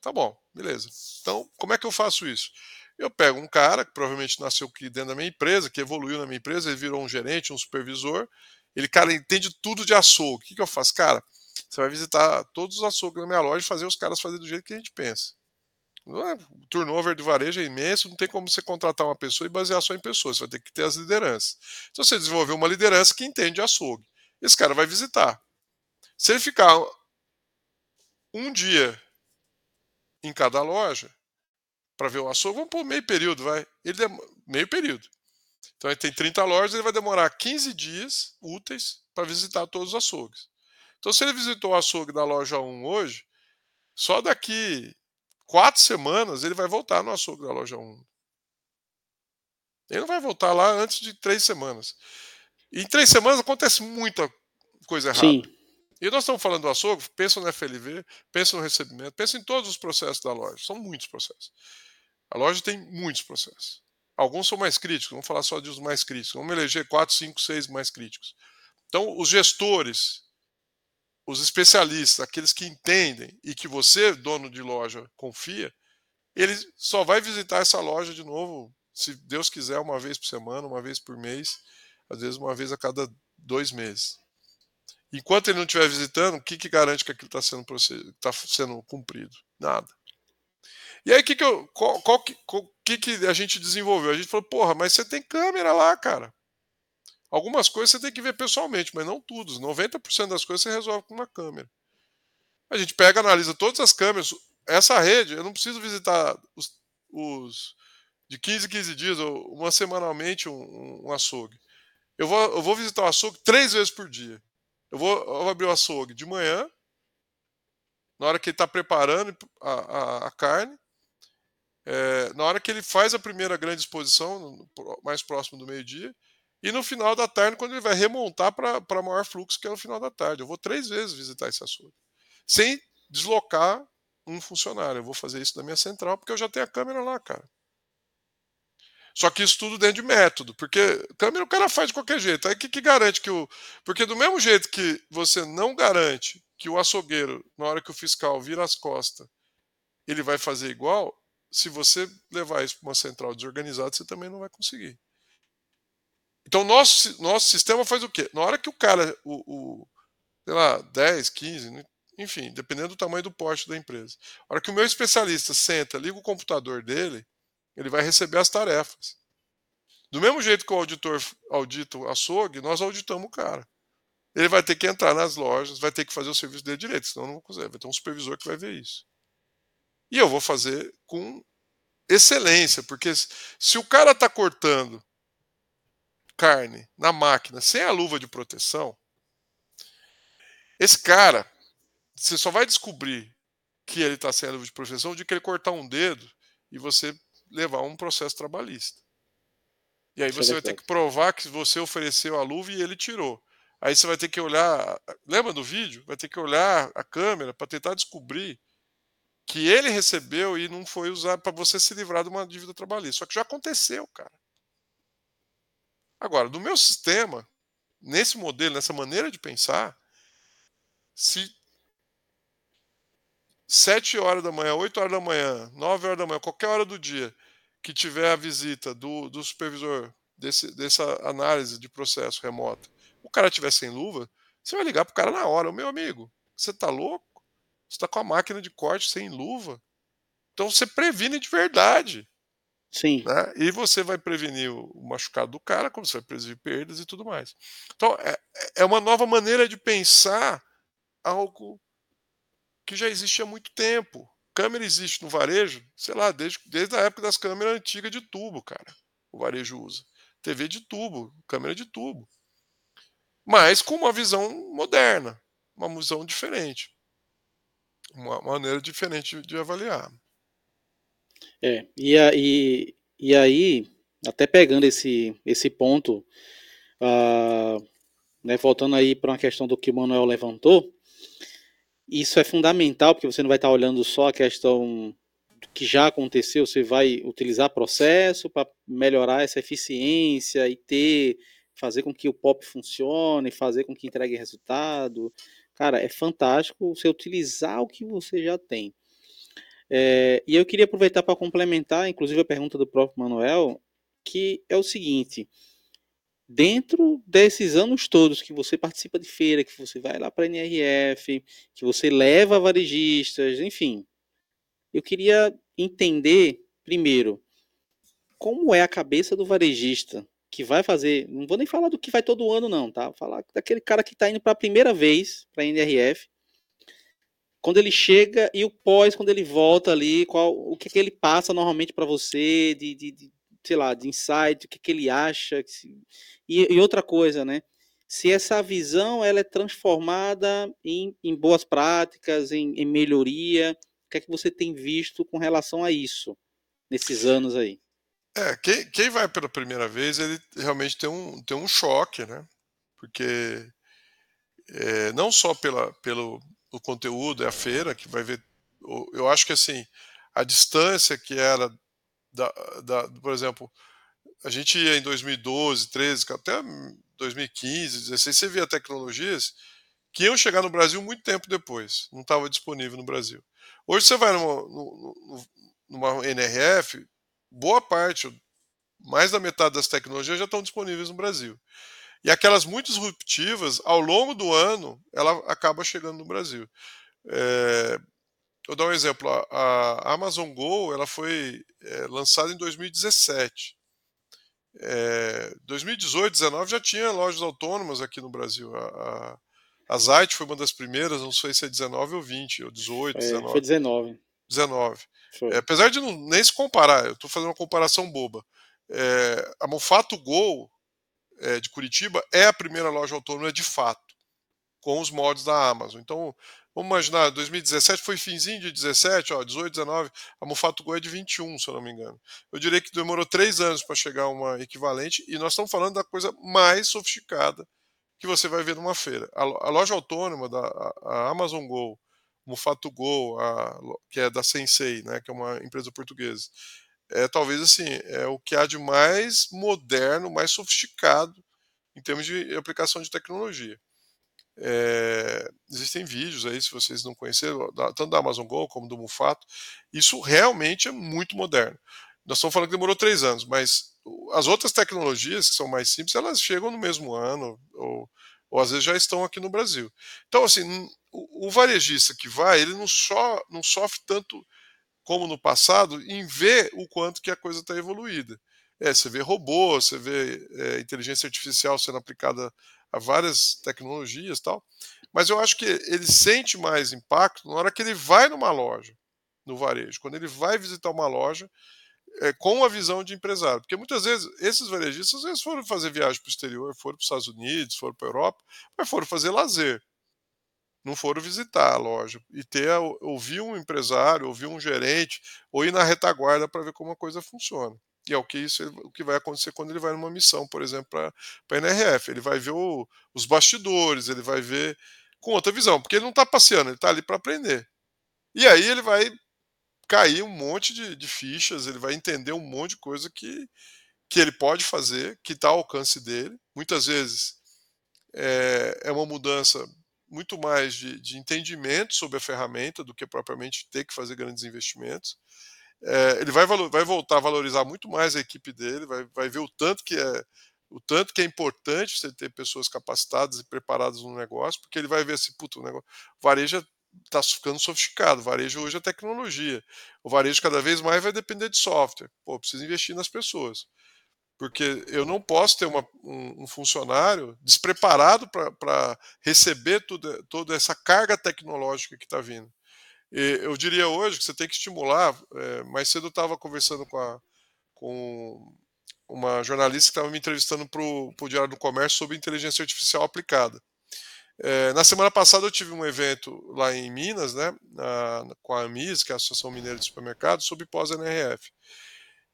Tá bom, beleza. Então, como é que eu faço isso? Eu pego um cara que provavelmente nasceu aqui dentro da minha empresa, que evoluiu na minha empresa, ele virou um gerente, um supervisor. Ele, cara, entende tudo de açougue. O que, que eu faço? Cara, você vai visitar todos os açougues na minha loja e fazer os caras fazer do jeito que a gente pensa. É, o turnover de varejo é imenso, não tem como você contratar uma pessoa e basear só em pessoas, você vai ter que ter as lideranças. Então você desenvolveu uma liderança que entende açougue. Esse cara vai visitar. Se ele ficar um dia em cada loja para ver o açougue, vamos por meio período, vai. Ele meio período. Então ele tem 30 lojas, ele vai demorar 15 dias úteis para visitar todos os açougues. Então se ele visitou o açougue da loja 1 hoje, só daqui quatro semanas ele vai voltar no açougue da loja 1. Ele não vai voltar lá antes de três semanas. E em três semanas acontece muita coisa errada. Sim. E nós estamos falando do açougue, pensa no FLV, pensa no recebimento, pensa em todos os processos da loja. São muitos processos. A loja tem muitos processos. Alguns são mais críticos, vamos falar só dos mais críticos. Vamos eleger quatro, cinco, seis mais críticos. Então, os gestores os especialistas, aqueles que entendem e que você, dono de loja, confia, ele só vai visitar essa loja de novo, se Deus quiser, uma vez por semana, uma vez por mês, às vezes uma vez a cada dois meses. Enquanto ele não estiver visitando, o que, que garante que aquilo está sendo, tá sendo cumprido? Nada. E aí, que que eu, qual, qual, que, qual, que, que a gente desenvolveu? A gente falou, porra, mas você tem câmera lá, cara. Algumas coisas você tem que ver pessoalmente, mas não tudo. 90% das coisas você resolve com uma câmera. A gente pega, analisa todas as câmeras. Essa rede, eu não preciso visitar os, os de 15 em 15 dias, ou uma semanalmente, um, um, açougue. Eu vou, eu vou visitar o açougue três vezes por dia. Eu vou, eu vou abrir o açougue de manhã, na hora que ele está preparando a, a, a carne, é, na hora que ele faz a primeira grande exposição, mais próximo do meio-dia, e no final da tarde, quando ele vai remontar para maior fluxo, que é no final da tarde. Eu vou três vezes visitar esse açougue. Sem deslocar um funcionário. Eu vou fazer isso na minha central, porque eu já tenho a câmera lá, cara. Só que isso tudo dentro de método, porque câmera o cara faz de qualquer jeito. Aí que, que garante que o. Porque do mesmo jeito que você não garante que o açougueiro, na hora que o fiscal vira as costas, ele vai fazer igual, se você levar isso para uma central desorganizada, você também não vai conseguir. Então, nosso, nosso sistema faz o quê? Na hora que o cara, o, o sei lá, 10, 15, enfim, dependendo do tamanho do porte da empresa. Na hora que o meu especialista senta, liga o computador dele, ele vai receber as tarefas. Do mesmo jeito que o auditor audita o açougue, nós auditamos o cara. Ele vai ter que entrar nas lojas, vai ter que fazer o serviço dele direito, senão não vou conseguir. Vai ter um supervisor que vai ver isso. E eu vou fazer com excelência, porque se o cara está cortando carne na máquina sem a luva de proteção, esse cara, você só vai descobrir que ele está sem a luva de proteção de que ele cortar um dedo e você levar um processo trabalhista. E aí você vai ter que provar que você ofereceu a luva e ele tirou. Aí você vai ter que olhar, lembra do vídeo? Vai ter que olhar a câmera para tentar descobrir que ele recebeu e não foi usado para você se livrar de uma dívida trabalhista. Só que já aconteceu, cara. Agora, no meu sistema, nesse modelo, nessa maneira de pensar, se 7 horas da manhã, 8 horas da manhã, 9 horas da manhã, qualquer hora do dia que tiver a visita do, do supervisor desse, dessa análise de processo remoto, o cara tiver sem luva, você vai ligar pro cara na hora, meu amigo, você tá louco? Você tá com a máquina de corte sem luva? Então você previne de verdade. Sim. Né? E você vai prevenir o machucado do cara, como você vai prevenir perdas e tudo mais. Então, é, é uma nova maneira de pensar algo que já existe há muito tempo. Câmera existe no varejo, sei lá, desde, desde a época das câmeras antigas de tubo, cara. O varejo usa. TV de tubo, câmera de tubo. Mas com uma visão moderna, uma visão diferente. Uma maneira diferente de avaliar. É, e, aí, e aí, até pegando esse, esse ponto, uh, né, voltando aí para uma questão do que o Manuel levantou, Isso é fundamental, porque você não vai estar olhando só a questão do que já aconteceu, você vai utilizar processo para melhorar essa eficiência e ter, fazer com que o POP funcione, fazer com que entregue resultado. Cara, é fantástico você utilizar o que você já tem. É, e eu queria aproveitar para complementar, inclusive, a pergunta do próprio Manuel, que é o seguinte: dentro desses anos todos que você participa de feira, que você vai lá para a NRF, que você leva varejistas, enfim, eu queria entender, primeiro, como é a cabeça do varejista que vai fazer. Não vou nem falar do que vai todo ano, não, tá? Vou falar daquele cara que está indo para a primeira vez para a NRF quando ele chega e o pós, quando ele volta ali, qual, o que, que ele passa normalmente para você, de, de, de, sei lá, de insight, o que, que ele acha. E, e, outra coisa, né? Se essa visão ela é transformada em, em boas práticas, em, em melhoria, o que é que você tem visto com relação a isso nesses anos aí? É, quem, quem vai pela primeira vez, ele realmente tem um, tem um choque, né? Porque é, não só pela, pelo, o conteúdo, é a feira que vai ver. Eu acho que assim, a distância que era, da, da, por exemplo, a gente ia em 2012, 13, até 2015, 16, você via tecnologias que iam chegar no Brasil muito tempo depois, não estava disponível no Brasil. Hoje você vai numa, numa NRF, boa parte, mais da metade das tecnologias já estão disponíveis no Brasil. E aquelas muito disruptivas, ao longo do ano, ela acaba chegando no Brasil. É, vou dar um exemplo. A, Amazon Go ela foi é, lançada em 2017. É, 2018, 2019 já tinha lojas autônomas aqui no Brasil. A, a, a Zite foi uma das primeiras, não sei se é 19 ou 20, ou 18, é, 19. Foi 19. 19. É, apesar de não, nem se comparar, eu estou fazendo uma comparação boba. É, a Mofato Go é, de Curitiba é a primeira loja autônoma de fato, com os mods da Amazon. Então, vamos imaginar, 2017 foi finzinho de 17, ó, 18, 19, a Mufato Go é de 21, se eu não me engano. Eu diria que demorou três anos para chegar uma equivalente, e nós estamos falando da coisa mais sofisticada que você vai ver numa feira. A, a loja autônoma da a Amazon Go, Mufato Go, a, que é da Sensei, né, que é uma empresa portuguesa, é talvez assim, é o que há de mais moderno, mais sofisticado em termos de aplicação de tecnologia. É, existem vídeos aí, se vocês não conheceram, tanto da Amazon Go como do Mufato. Isso realmente é muito moderno. Nós estamos falando que demorou três anos, mas as outras tecnologias que são mais simples, elas chegam no mesmo ano, ou, ou às vezes já estão aqui no Brasil. Então, assim, o, o varejista que vai, ele não, só, não sofre tanto como no passado, em ver o quanto que a coisa está evoluída. É, você vê robô, você vê é, inteligência artificial sendo aplicada a várias tecnologias tal, mas eu acho que ele sente mais impacto na hora que ele vai numa loja, no varejo, quando ele vai visitar uma loja é, com a visão de empresário, porque muitas vezes esses varejistas eles foram fazer viagem para o exterior, foram para os Estados Unidos, foram para a Europa, mas foram fazer lazer não foram visitar a loja e ter ouvir um empresário, ouvir um gerente ou ir na retaguarda para ver como a coisa funciona. E é o que isso o que vai acontecer quando ele vai numa missão, por exemplo, para a NRF. Ele vai ver o, os bastidores, ele vai ver com outra visão, porque ele não está passeando, ele está ali para aprender. E aí ele vai cair um monte de, de, fichas, ele vai entender um monte de coisa que, que ele pode fazer, que está ao alcance dele. Muitas vezes é, é uma mudança muito mais de, de, entendimento sobre a ferramenta do que propriamente ter que fazer grandes investimentos. É, ele vai, vai, voltar a valorizar muito mais a equipe dele, vai, vai ver o tanto que é o tanto que é importante você ter pessoas capacitadas e preparadas no negócio, porque ele vai ver assim, puto, o negócio, varejo está ficando sofisticado, varejo hoje é tecnologia, o varejo cada vez mais vai depender de software, pô, precisa investir nas pessoas porque eu não posso ter uma, um, um, funcionário despreparado para receber tudo, toda essa carga tecnológica que está vindo. E eu diria hoje que você tem que estimular. É, mais cedo eu estava conversando com, a, com uma jornalista que estava me entrevistando para o Diário do Comércio sobre inteligência artificial aplicada. É, na semana passada eu tive um evento lá em Minas, né, na, com a AMIS, que é a Associação Mineira de Supermercados, sobre pós-NRF.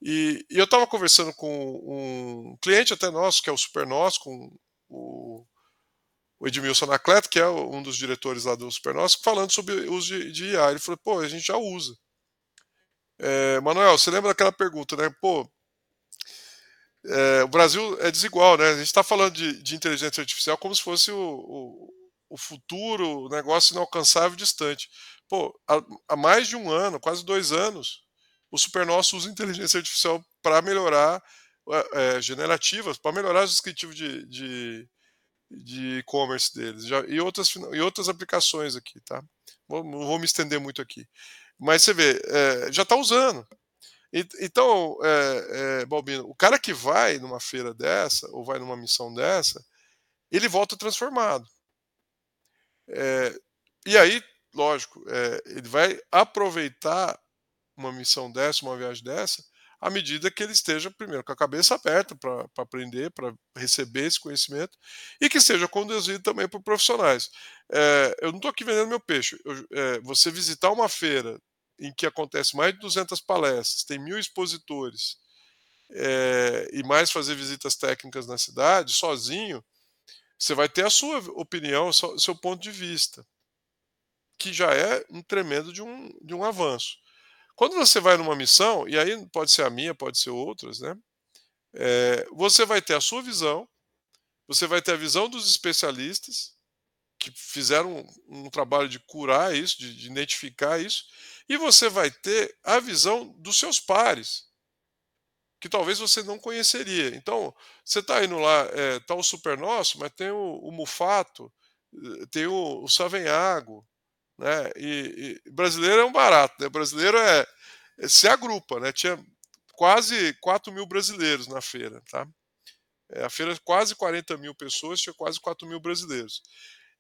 E, e eu estava conversando com um cliente até nosso, que é o Super Nós, com o, o Edmilson Anacleto, que é um dos diretores lá do Supernosso, falando sobre o uso de, de IA. Ele falou, pô, a gente já usa. É, Manuel, você lembra daquela pergunta, né? Pô, é, o Brasil é desigual, né? A gente está falando de, de, inteligência artificial como se fosse o, o, o futuro, o negócio inalcançável distante. Pô, há, há, mais de um ano, quase dois anos, o Supernosso usa inteligência artificial para melhorar é, generativas, para melhorar os descritivos de, de, de e-commerce deles já, e, outras, e outras aplicações aqui, tá? Vou, não vou me estender muito aqui. Mas você vê, é, já está usando. Então, é, é, Balbino, o cara que vai numa feira dessa, ou vai numa missão dessa, ele volta transformado. É, e aí, lógico, é, ele vai aproveitar uma missão dessa, uma viagem dessa, à medida que ele esteja, primeiro, com a cabeça aberta para aprender, para receber esse conhecimento, e que seja conduzido também por profissionais. É, eu não estou aqui vendendo meu peixe. Eu, é, você visitar uma feira em que acontece mais de 200 palestras, tem mil expositores, é, e mais fazer visitas técnicas na cidade, sozinho, você vai ter a sua opinião, o seu ponto de vista, que já é um tremendo de um, de um avanço. Quando você vai numa missão, e aí pode ser a minha, pode ser outras, né? É, você vai ter a sua visão, você vai ter a visão dos especialistas, que fizeram um, um trabalho de curar isso, de, de identificar isso, e você vai ter a visão dos seus pares, que talvez você não conheceria. Então, você está indo lá, está é, tá o Super Nosso, mas tem o, o Mufato, eh, tem o, o Savenhago, né? E, e, brasileiro é um barato, né? Brasileiro é, é se agrupa, né? Tinha quase 4 mil brasileiros na feira, tá? É, a feira quase 40 mil pessoas, tinha quase 4 mil brasileiros.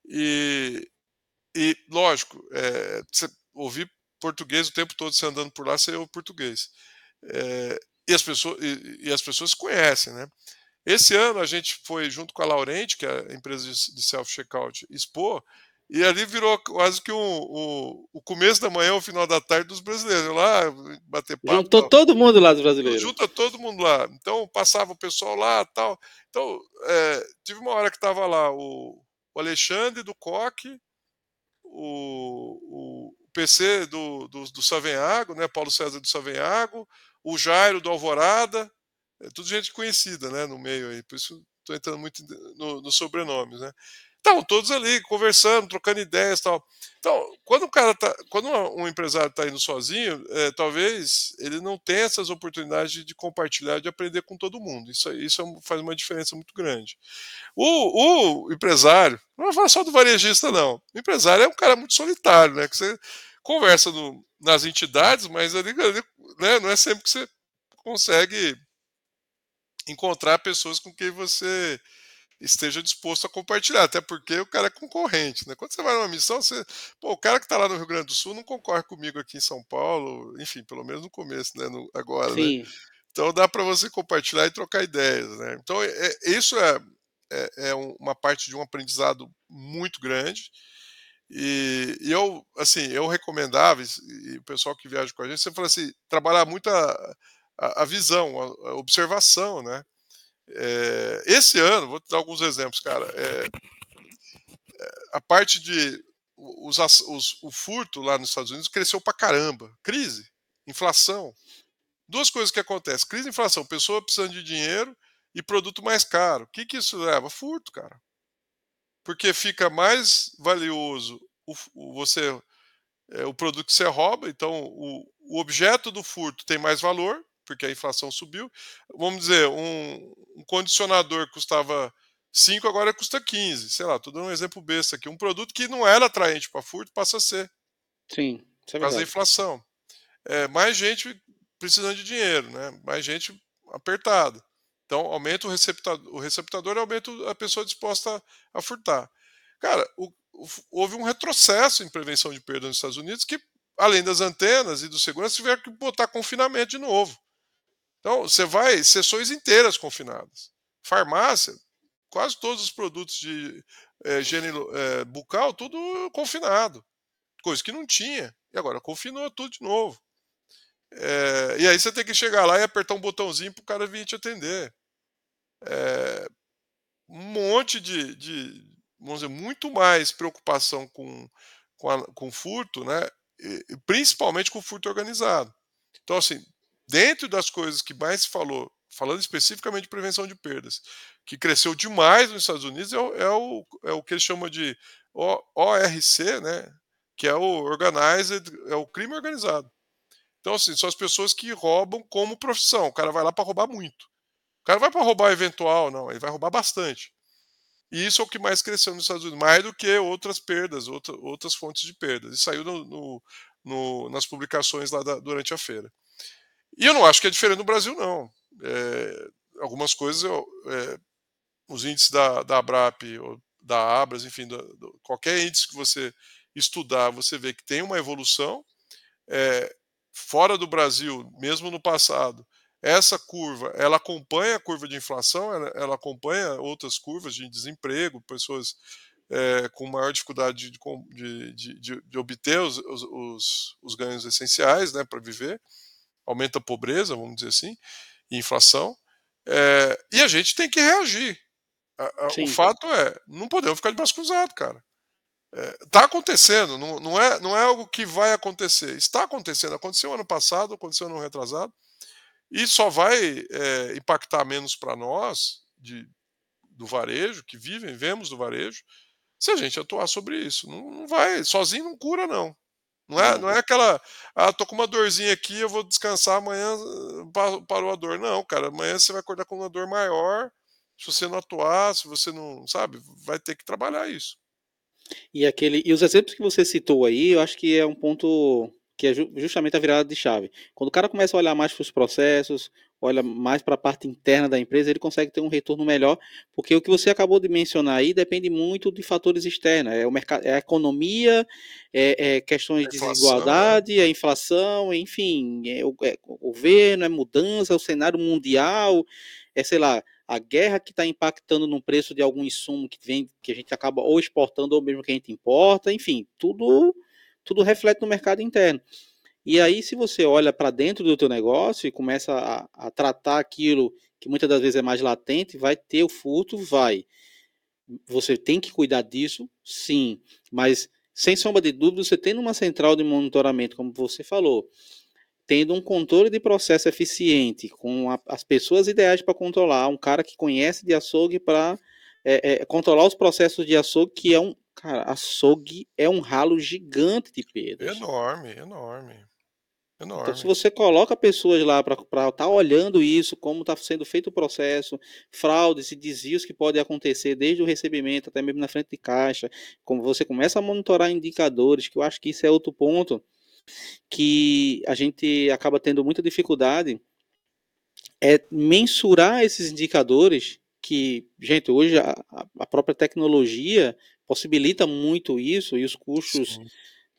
E, e lógico, é, você ouvir português o tempo todo você andando por lá, você ouve português. É, e, as pessoas, e, e, as pessoas conhecem, né? Esse ano a gente foi junto com a Laurente, que é a empresa de, de self-checkout, expor, e ali virou quase que um, um, o começo da manhã, o final da tarde dos brasileiros. Lá, bater papo. Juntou tal. todo mundo lá dos brasileiros. Junta todo mundo lá. Então, passava o pessoal lá tal. Então, é, tive uma hora que estava lá o, o Alexandre do Coque, o, o PC do, do, do Savenhago, né, Paulo César do Savenhago, o Jairo do Alvorada, é tudo gente conhecida, né, no meio aí, por isso estou entrando muito nos no sobrenomes, né. Estavam todos ali conversando, trocando ideias tal. Então, quando o cara tá, quando um empresário está indo sozinho, é, talvez ele não tenha essas oportunidades de, compartilhar, de aprender com todo mundo. Isso, isso é faz uma diferença muito grande. O, o, empresário, não vou falar só do varejista, não. O empresário é um cara muito solitário, né? Que você conversa no, nas entidades, mas ali, ali né, não é sempre que você consegue encontrar pessoas com quem você esteja disposto a compartilhar, até porque o cara é concorrente, né? Quando você vai numa missão, você, pô, o cara que está lá no Rio Grande do Sul não concorre comigo aqui em São Paulo, enfim, pelo menos no começo, né? No, agora, né? Sim. né? Então dá para você compartilhar e trocar ideias, né? Então é, é, isso é, é, é, uma parte de um aprendizado muito grande. E, e, eu, assim, eu recomendava, e, o pessoal que viaja com a gente, você fala assim, trabalhar muito a, a, a visão, a, a observação, né? É, esse ano, vou te dar alguns exemplos, cara. É, a parte de. Os, os, o furto lá nos Estados Unidos cresceu pra caramba. Crise, inflação. Duas coisas que acontecem: crise e inflação. Pessoa precisando de dinheiro e produto mais caro. O que, que isso leva? Furto, cara. Porque fica mais valioso o, o você é, o produto que você rouba, então o, o objeto do furto tem mais valor, porque a inflação subiu. Vamos dizer, um, um condicionador custava 5, agora custa 15. Sei lá, estou dando um exemplo besta aqui. Um produto que não era atraente para furto passa a ser. Sim, isso é Por causa da inflação. É, mais gente precisando de dinheiro, né? mais gente apertada. Então, aumenta o receptador, o receptador aumenta a pessoa disposta a, a furtar. Cara, o, o, houve um retrocesso em prevenção de perda nos Estados Unidos que, além das antenas e do segurança, tiveram que botar confinamento de novo. Então, você vai, sessões inteiras confinadas. Farmácia, quase todos os produtos de é, higiene é, bucal, tudo confinado. Coisa que não tinha. E agora confinou tudo de novo. É, e aí você tem que chegar lá e apertar um botãozinho para o cara vir te atender. É, um monte de, de, vamos dizer, muito mais preocupação com, com, a, com furto, né? E, principalmente com furto organizado. Então, assim, dentro das coisas que mais se falou, falando especificamente de prevenção de perdas, que cresceu demais nos Estados Unidos, é o, é o, é o que eles chamam de ORC, né? Que é o Organized, é o crime organizado. Então, assim, são as pessoas que roubam como profissão. O cara vai lá para roubar muito. O cara vai para roubar eventual, não, ele vai roubar bastante. E isso é o que mais cresceu nos Estados Unidos, mais do que outras perdas, outra, outras fontes de perdas. E saiu no, no, no, nas publicações lá da, durante a feira. E eu não acho que é diferente no Brasil, não. É, algumas coisas, é, os índices da, da ABRAP, da Abras, enfim, do, do, qualquer índice que você estudar, você vê que tem uma evolução. É, fora do Brasil, mesmo no passado, essa curva, ela acompanha a curva de inflação, ela, ela acompanha outras curvas de desemprego, pessoas é, com maior dificuldade de, de, de, de obter os, os, os, ganhos essenciais né, para viver, aumenta a pobreza, vamos dizer assim, e inflação, é, e a gente tem que reagir. A, a, o fato é, não podemos ficar de braço cruzado, cara. Está é, acontecendo, não, não, é, não é algo que vai acontecer. Está acontecendo. Aconteceu ano passado, aconteceu ano retrasado. E só vai é, impactar menos para nós, de, do varejo, que vivem, vemos do varejo, se a gente atuar sobre isso. Não, não vai, sozinho não cura, não. Não é, não é aquela, ah, tô com uma dorzinha aqui, eu vou descansar amanhã, parou a dor. Não, cara, amanhã você vai acordar com uma dor maior. Se você não atuar, se você não, sabe, vai ter que trabalhar isso. E aquele, e os exemplos que você citou aí, eu acho que é um ponto que é justamente a virada de chave. Quando o cara começa a olhar mais para os processos, olha mais para a parte interna da empresa, ele consegue ter um retorno melhor, porque o que você acabou de mencionar aí depende muito de fatores externos. É, o mercado, é a economia, é, é questões de desigualdade, é a inflação, enfim, é o, é o governo, é mudança, é o cenário mundial, é, sei lá, a guerra que está impactando no preço de algum insumo que vem, que a gente acaba ou exportando ou mesmo que a gente importa, enfim, tudo tudo reflete no mercado interno. E aí, se você olha para dentro do teu negócio e começa a, a, tratar aquilo que muitas das vezes é mais latente, vai ter o furto? Vai. Você tem que cuidar disso? Sim. Mas, sem sombra de dúvida, você tendo uma central de monitoramento, como você falou, tendo um controle de processo eficiente, com a, as pessoas ideais para controlar, um cara que conhece de açougue para é, é, controlar os processos de açougue, que é um, Cara, açougue é um ralo gigante de perdas. Enorme, enorme. Enorme. Então, se você coloca pessoas lá para estar tá olhando isso, como está sendo feito o processo, fraudes e desvios que podem acontecer desde o recebimento até mesmo na frente de caixa, como você começa a monitorar indicadores, que eu acho que isso é outro ponto que a gente acaba tendo muita dificuldade, é mensurar esses indicadores que, gente, hoje a, a própria tecnologia possibilita muito isso e os custos Sim.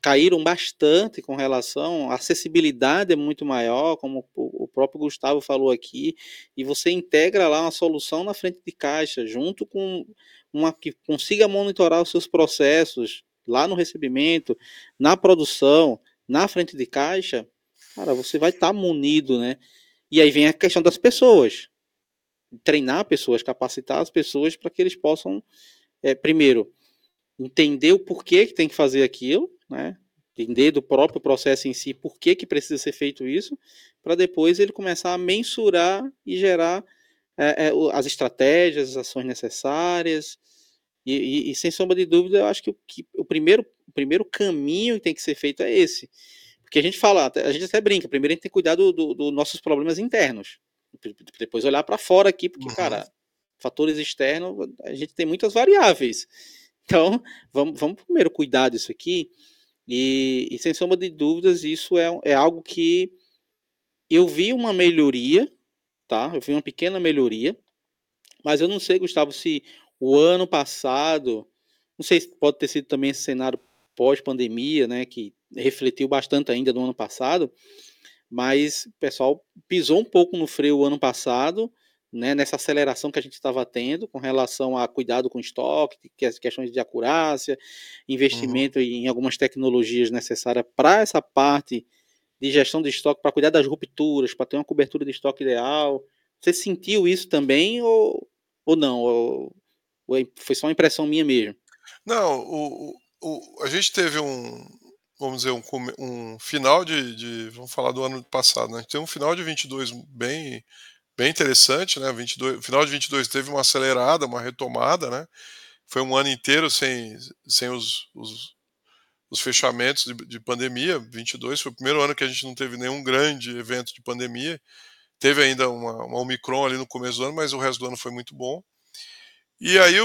Caíram bastante com relação, a acessibilidade é muito maior, como o próprio Gustavo falou aqui, e você integra lá uma solução na frente de caixa, junto com uma que consiga monitorar os seus processos lá no recebimento, na produção, na frente de caixa, cara, você vai estar tá munido, né? E aí vem a questão das pessoas. Treinar pessoas, capacitar as pessoas para que eles possam, é, primeiro, entender o porquê que tem que fazer aquilo, né? entender do próprio processo em si, por que, que precisa ser feito isso, para depois ele começar a mensurar e gerar é, é, as estratégias, as ações necessárias. E, e, e, sem sombra de dúvida, eu acho que o, que o, primeiro, o primeiro caminho que tem que ser feito é esse. Porque a gente fala, a gente até brinca, primeiro a gente tem que cuidar dos do, do nossos problemas internos. Depois olhar para fora aqui, porque, uhum. cara, fatores externos, a gente tem muitas variáveis. Então, vamos, vamos primeiro cuidar disso aqui. E, e sem sombra de dúvidas, isso é, é algo que eu vi uma melhoria, tá? Eu vi uma pequena melhoria, mas eu não sei, Gustavo, se o ano passado, não sei se pode ter sido também esse cenário pós-pandemia, né, que refletiu bastante ainda no ano passado, mas o pessoal pisou um pouco no freio o ano passado né, nessa aceleração que a gente estava tendo com relação a cuidado com estoque, que as questões de acurácia, investimento uhum. em algumas tecnologias necessárias para essa parte de gestão de estoque, para cuidar das rupturas, para ter uma cobertura de estoque ideal. Você sentiu isso também ou, ou não? Ou, ou é, foi só uma impressão minha mesmo? Não, o, o, a gente teve um, vamos dizer, um, um final de, de, vamos falar do ano passado, né? Tem um final de 22 bem, bem interessante, né? 22, o final de 22 teve uma acelerada, uma retomada, né? Foi um ano inteiro sem, sem os, os, os fechamentos de, de, pandemia. 22 foi o primeiro ano que a gente não teve nenhum grande evento de pandemia. Teve ainda uma, uma Omicron ali no começo do ano, mas o resto do ano foi muito bom. E aí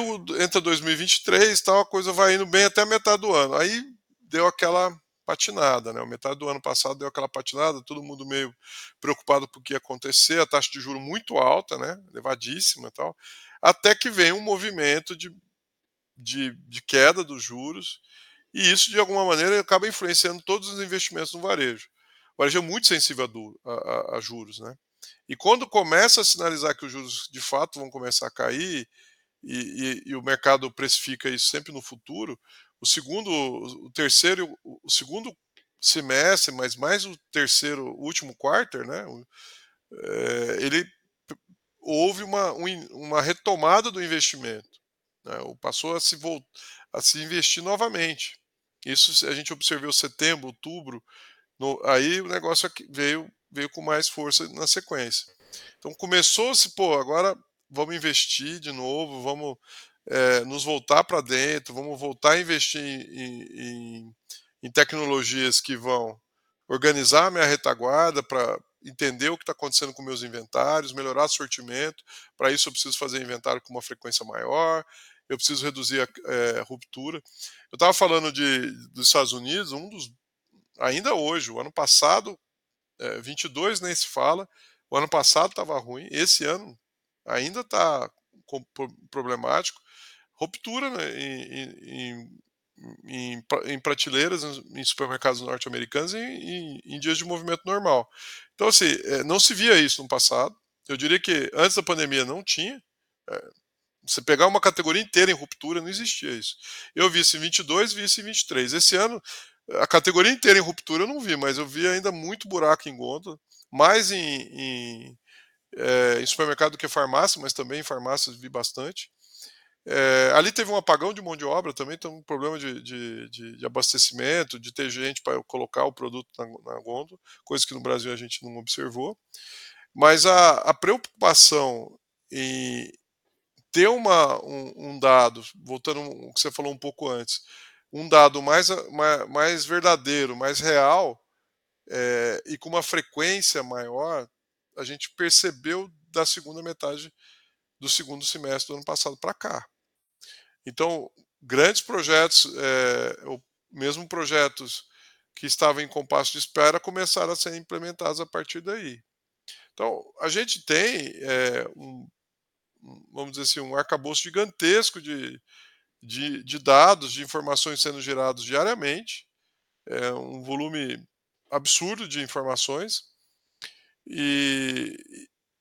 entra 2023 tal, a coisa vai indo bem até a metade do ano. Aí deu aquela patinada, né? A metade do ano passado deu aquela patinada, todo mundo meio preocupado com o que ia acontecer, a taxa de juro muito alta, né? Elevadíssima e tal. Até que vem um movimento de, de, de queda dos juros, e isso, de alguma maneira, acaba influenciando todos os investimentos no varejo. O varejo é muito sensível a, a, a juros, né? E quando começa a sinalizar que os juros de fato vão começar a cair, e, e, e, o mercado precifica isso sempre no futuro, o segundo, o terceiro, o segundo semestre, mas mais o terceiro, o último quarter, né? É, ele houve uma, uma retomada do investimento, né, passou a se, a se investir novamente. Isso a gente observou setembro, outubro, no, aí o negócio veio, veio com mais força na sequência. Então começou-se, pô, agora vamos investir de novo, vamos é, nos voltar para dentro, vamos voltar a investir em, em, em tecnologias que vão organizar a minha retaguarda para entender o que está acontecendo com meus inventários, melhorar o sortimento. Para isso, eu preciso fazer inventário com uma frequência maior, eu preciso reduzir a é, ruptura. Eu estava falando de, dos Estados Unidos, um dos. Ainda hoje, o ano passado, é, 22 nem se fala, o ano passado estava ruim, esse ano ainda está problemático. Ruptura né, em, em, em, prateleiras em supermercados norte-americanos em, em, dias de movimento normal. Então, assim, é, não se via isso no passado. Eu diria que antes da pandemia não tinha. É, você pegar uma categoria inteira em ruptura, não existia isso. Eu vi isso em 22, vi isso em 23. Esse ano, a categoria inteira em ruptura eu não vi, mas eu vi ainda muito buraco em gôndola, mais em, em, é, em supermercado do que farmácia, mas também em farmácias vi bastante. É, ali teve um apagão de mão de obra também, então um problema de, de, de, de abastecimento, de ter gente para colocar o produto na, na gôndola, coisa que no Brasil a gente não observou. Mas a, a preocupação em ter uma, um, um, dado, voltando ao que você falou um pouco antes, um dado mais, mais, mais verdadeiro, mais real é, e com uma frequência maior, a gente percebeu da segunda metade do segundo semestre do ano passado para cá. Então, grandes projetos, é, ou mesmo projetos que estavam em compasso de espera, começaram a ser implementados a partir daí. Então, a gente tem é, um, vamos dizer assim, um arcabouço gigantesco de, de, de dados, de informações sendo gerados diariamente, é um volume absurdo de informações. E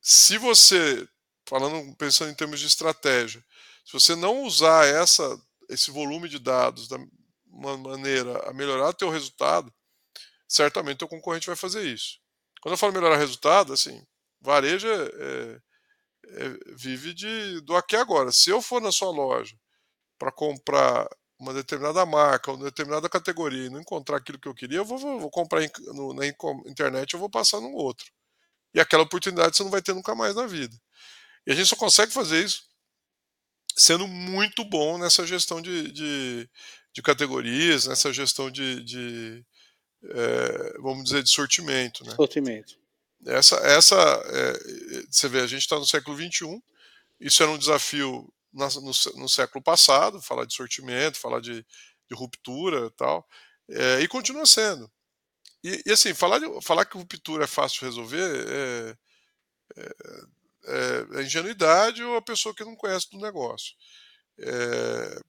se você falando, pensando em termos de estratégia, se você não usar essa, esse volume de dados da uma maneira a melhorar teu resultado, certamente teu concorrente vai fazer isso. Quando eu falo melhorar resultado, assim, varejo é, é, é, vive de, do aqui agora. Se eu for na sua loja para comprar uma determinada marca, uma determinada categoria e não encontrar aquilo que eu queria, eu vou, vou, vou comprar em, no, na internet eu vou passar no outro. E aquela oportunidade você não vai ter nunca mais na vida. E a gente só consegue fazer isso sendo muito bom nessa gestão de, de, de categorias, nessa gestão de, de é, vamos dizer, de sortimento. Né? Sortimento. Essa, essa é, você vê, a gente está no século XXI, isso era um desafio no, no, no, século passado, falar de sortimento, falar de, de ruptura e tal, é, e continua sendo. E, e, assim, falar, de, falar que ruptura é fácil de resolver é, é é ingenuidade ou a pessoa que não conhece do negócio. É,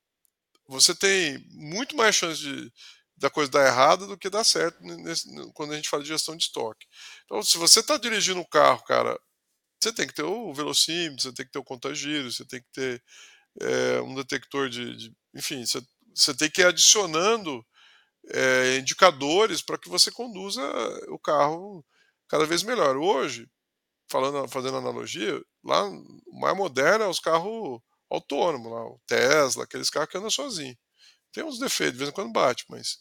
você tem muito mais chance de da coisa dar errado do que dar certo nesse, quando a gente fala de gestão de estoque. Então, se você está dirigindo um carro, cara, você tem que ter o velocímetro, você tem que ter o contagiro, você tem que ter é, um detector de, de enfim, você, você, tem que ir adicionando é, indicadores para que você conduza o carro cada vez melhor. Hoje, falando, fazendo analogia, lá o mais moderno é os carros autônomos, lá, o Tesla, aqueles carros que andam sozinhos. Tem uns defeitos, de vez em quando bate, mas,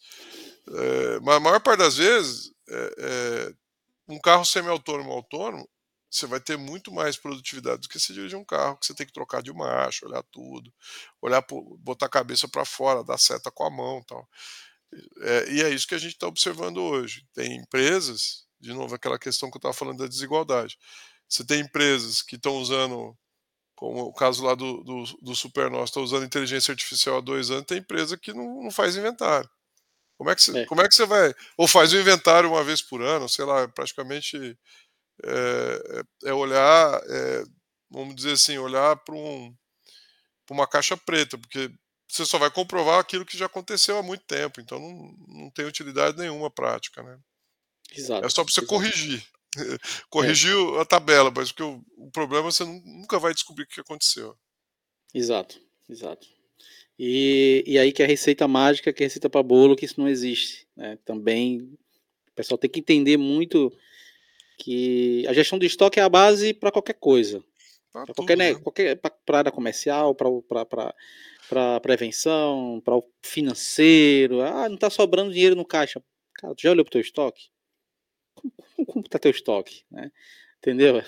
é, mas a maior parte das vezes, é, é, um carro semi-autônomo autônomo, você vai ter muito mais produtividade do que se dirigir um carro que você tem que trocar de marcha, olhar tudo, olhar botar a cabeça para fora, dar seta com a mão, tal. É, e é isso que a gente está observando hoje. Tem empresas, de novo aquela questão que eu estava falando da desigualdade. Você tem empresas que estão usando, como o caso lá do, do, do Supernós, está usando inteligência artificial há dois anos, tem empresa que não, não faz inventário. Como é, que você, é. como é que você vai. Ou faz o inventário uma vez por ano, sei lá, praticamente é, é olhar, é, vamos dizer assim, olhar para um, uma caixa preta, porque você só vai comprovar aquilo que já aconteceu há muito tempo, então não, não tem utilidade nenhuma prática, né? Exato. É só para você exato. corrigir. corrigir é. a tabela, mas porque o, o problema você nunca vai descobrir o que aconteceu. Exato, exato. E, e aí que a receita mágica, que é a receita para bolo, que isso não existe. Né? Também o pessoal tem que entender muito que a gestão de estoque é a base para qualquer coisa. Para qualquer, né? qualquer pra, área comercial, para prevenção, para o financeiro. Ah, não está sobrando dinheiro no caixa. Cara, tu já olhou para o teu estoque? Como, está teu estoque? Né? Entendeu?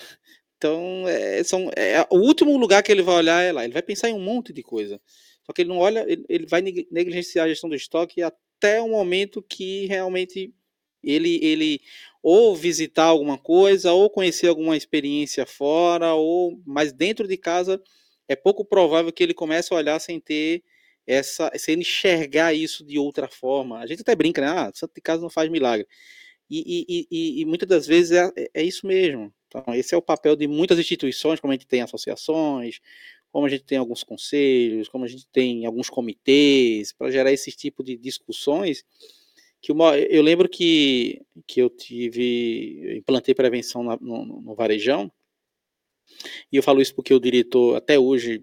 Então, é, são, é, o último lugar que ele vai olhar é lá. Ele vai pensar em um monte de coisa. Só que ele não olha, ele, ele vai negligenciar a gestão do estoque até o momento que realmente ele, ele ou visitar alguma coisa, ou conhecer alguma experiência fora, ou mas dentro de casa é pouco provável que ele comece a olhar sem ter essa, sem enxergar isso de outra forma. A gente até brinca, né? Ah, santo de casa não faz milagre. E, e, e, e muitas das vezes é, é, é isso mesmo. Então, esse é o papel de muitas instituições, como a gente tem associações, como a gente tem alguns conselhos, como a gente tem alguns comitês, para gerar esse tipo de discussões que uma, eu lembro que, que eu tive, eu implantei prevenção na, no, no, varejão, e eu falo isso porque o diretor, até hoje,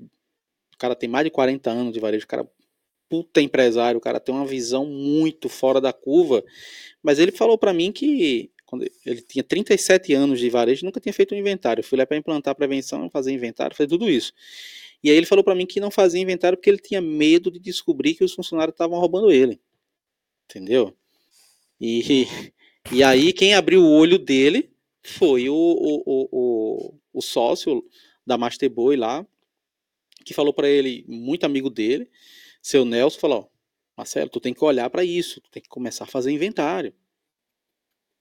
o cara tem mais de 40 anos de varejo, o cara puta empresário, o cara tem uma visão muito fora da curva, mas ele falou para mim que quando ele tinha 37 anos de varejo, nunca tinha feito um inventário. Eu fui lá para implantar prevenção, fazer inventário, fazer tudo isso. E aí ele falou para mim que não fazia inventário porque ele tinha medo de descobrir que os funcionários estavam roubando ele. Entendeu? E, e aí quem abriu o olho dele foi o, o, o, o sócio da Masterboy lá, que falou para ele, muito amigo dele, seu Nelson, falou, Marcelo, tu tem que olhar para isso, tu tem que começar a fazer inventário.